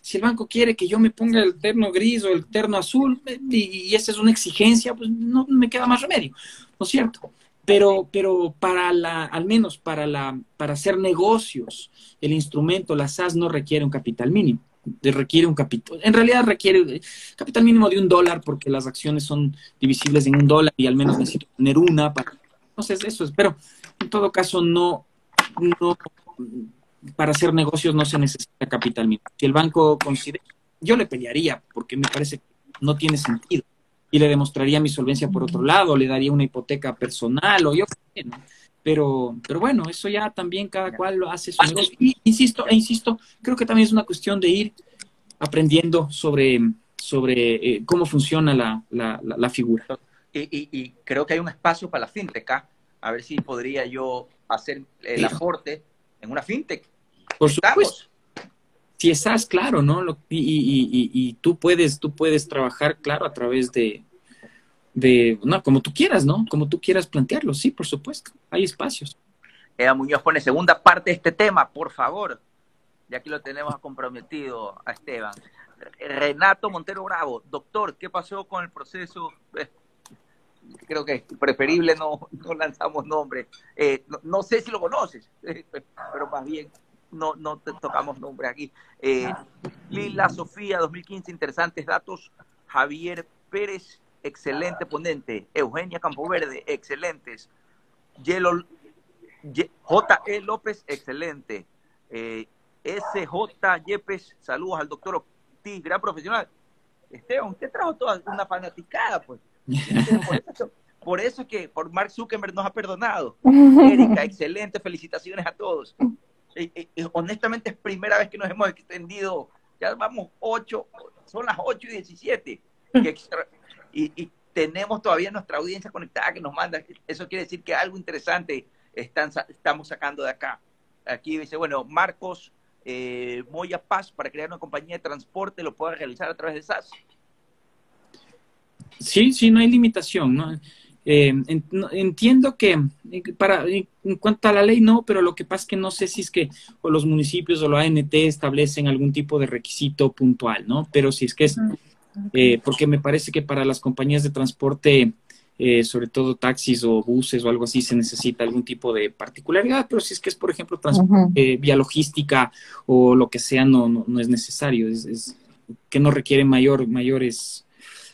si el banco quiere que yo me ponga el terno gris o el terno azul, y, esa es una exigencia, pues no me queda más remedio, ¿no es cierto? Pero, pero para la, al menos para la, para hacer negocios, el instrumento, la SAS no requiere un capital mínimo requiere un capital, en realidad requiere capital mínimo de un dólar porque las acciones son divisibles en un dólar y al menos necesito tener una para, entonces eso es, pero en todo caso no, no, para hacer negocios no se necesita capital mínimo. Si el banco considera, yo le pelearía porque me parece que no tiene sentido y le demostraría mi solvencia por otro lado, le daría una hipoteca personal o yo ¿no? Pero, pero bueno, eso ya también cada cual lo hace su negocio. Y insisto, e insisto, creo que también es una cuestión de ir aprendiendo sobre, sobre eh, cómo funciona la, la, la, figura. Y, y, creo que hay un espacio para la fintech. ¿ah? A ver si podría yo hacer el aporte en una fintech. Por supuesto. Si estás claro, ¿no? y, y, y, tú puedes, tú puedes trabajar, claro, a través de, de, no, como tú quieras, ¿no? Como tú quieras plantearlo, sí, por supuesto, hay espacios. Eva Muñoz pone segunda parte de este tema, por favor. Ya aquí lo tenemos comprometido a Esteban. Renato Montero Bravo, doctor, ¿qué pasó con el proceso? Eh, creo que preferible no, no lanzamos nombre. Eh, no, sé si lo conoces, pero más bien no, no te tocamos nombre aquí. Eh, Lila Sofía, 2015, interesantes datos. Javier Pérez, excelente ponente. Eugenia Campoverde, excelentes. J.E. López, excelente. Eh, S.J. Yepes, saludos al doctor Ortiz, gran profesional. Esteban, usted trajo toda una fanaticada, pues. Por eso, es que por Mark Zuckerberg nos ha perdonado. Erika, excelente, felicitaciones a todos. honestamente es primera vez que nos hemos extendido, ya vamos ocho, son las ocho y diecisiete y, tenemos todavía nuestra audiencia conectada que nos manda. Eso quiere decir que algo interesante están, estamos sacando de acá. Aquí dice, bueno, Marcos eh, Moya Paz, para crear una compañía de transporte, lo puede realizar a través de SAS. Sí, sí, no hay limitación. ¿no? Eh, entiendo que eh, para en cuanto a la ley no, pero lo que pasa es que no sé si es que o los municipios o la ANT establecen algún tipo de requisito puntual, ¿no? Pero si es que es eh, porque me parece que para las compañías de transporte, eh, sobre todo taxis o buses o algo así, se necesita algún tipo de particularidad, pero si es que es, por ejemplo, transporte, vía logística o lo que sea, no, no, es necesario, es, que no requiere mayor, mayores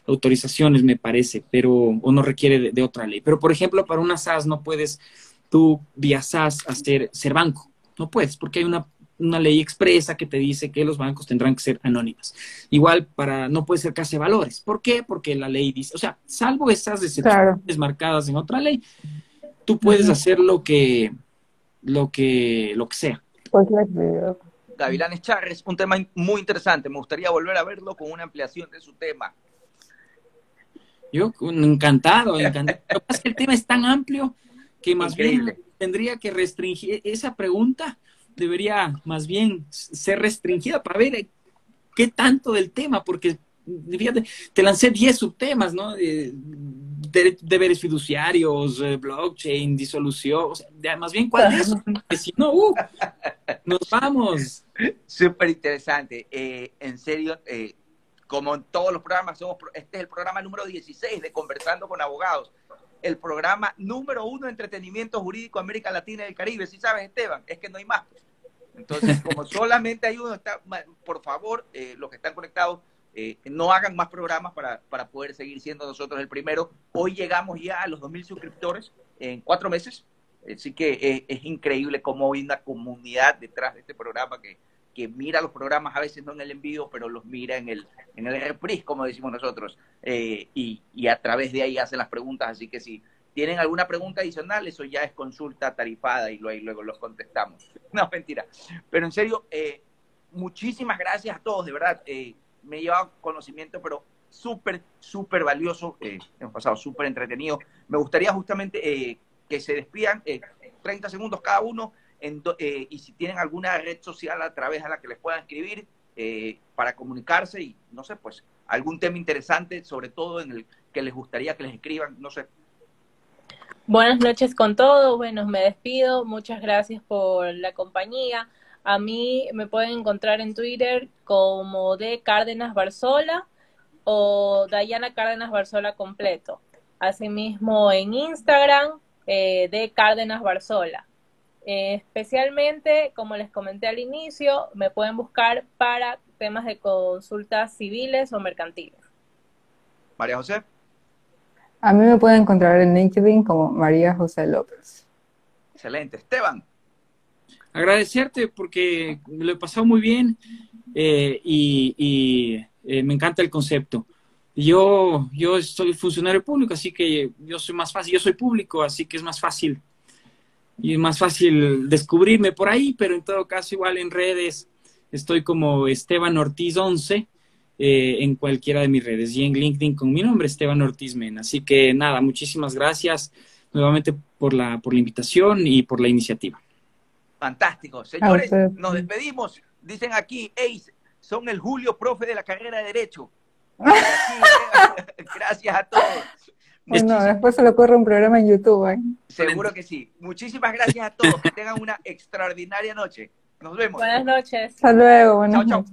autorizaciones, me parece, pero, o no requiere de, otra ley. Pero, por ejemplo, para una SAS no puedes tú vía SAS hacer ser banco, no puedes, porque hay una una ley expresa que te dice que los bancos tendrán que ser anónimas. Igual para no puede ser casi valores. ¿Por qué? Porque la ley dice, o sea, salvo esas excepciones marcadas en otra ley, tú puedes hacer lo que lo que lo que sea. Pues, Gavilanes Charres, un tema muy interesante. Me gustaría volver a verlo con una ampliación de su tema. Yo encantado, encantado. Lo que pasa es que el tema es tan amplio que más bien tendría que restringir esa pregunta debería más bien ser restringida para ver qué tanto del tema, porque fíjate, te lancé 10 subtemas, ¿no? De, deberes fiduciarios, eh, blockchain, disolución, o sea, más bien cuál es, porque si no, uh, nos vamos. Súper interesante. Eh, en serio, eh, como en todos los programas, somos, este es el programa número 16 de Conversando con Abogados, el programa número uno de entretenimiento jurídico América Latina y el Caribe. ¿Sí sabes, Esteban? Es que no hay más. Entonces, como solamente hay uno, está, por favor, eh, los que están conectados, eh, no hagan más programas para, para poder seguir siendo nosotros el primero. Hoy llegamos ya a los 2.000 suscriptores en cuatro meses. Así que es, increíble cómo hay una comunidad detrás de este programa que, que mira los programas, a veces no en el envío, pero los mira en el, en el reprise, como decimos nosotros, eh, y, y, a través de ahí hacen las preguntas. Así que si tienen alguna pregunta adicional, eso ya es consulta tarifada y luego, luego los contestamos. No, mentira. Pero en serio, eh, muchísimas gracias a todos, de verdad. Eh, me he llevado conocimiento, pero súper, súper valioso. hemos pasado súper entretenido. Me gustaría justamente que se despidan 30 eh, segundos cada uno eh, y si tienen alguna red social a través de la que les puedan escribir eh, para comunicarse y no sé, pues algún tema interesante, sobre todo en el que les gustaría que les escriban, no sé. Buenas noches con todos, bueno, me despido, muchas gracias por la compañía. A mí me pueden encontrar en Twitter como de Cárdenas Barzola o Dayana Cárdenas Barzola completo. Asimismo en Instagram eh, de Cárdenas Barzola. Eh, especialmente, como les comenté al inicio, me pueden buscar para temas de consultas civiles o mercantiles. María José. A mí me pueden encontrar en LinkedIn como María José López. Excelente. Esteban. Agradecerte porque lo he pasado muy bien eh, y, me encanta el concepto. Yo, yo soy funcionario público, así que yo soy más fácil, yo soy público, así que es más fácil y es más fácil descubrirme por ahí, pero en todo caso igual en redes estoy como Esteban Ortiz 11 eh, en cualquiera de mis redes y en LinkedIn con mi nombre Esteban Ortiz Mena. Así que nada, muchísimas gracias nuevamente por la, por la invitación y por la iniciativa. Fantástico. Señores, nos despedimos. Dicen aquí, Ace, son el Julio, profe de la carrera de Derecho. Gracias a todos. Bueno, después se le ocurre un programa en YouTube. ¿eh? Seguro que sí. Muchísimas gracias a todos. Que tengan una extraordinaria noche. Nos vemos. Buenas noches. Hasta luego. Buenas noches.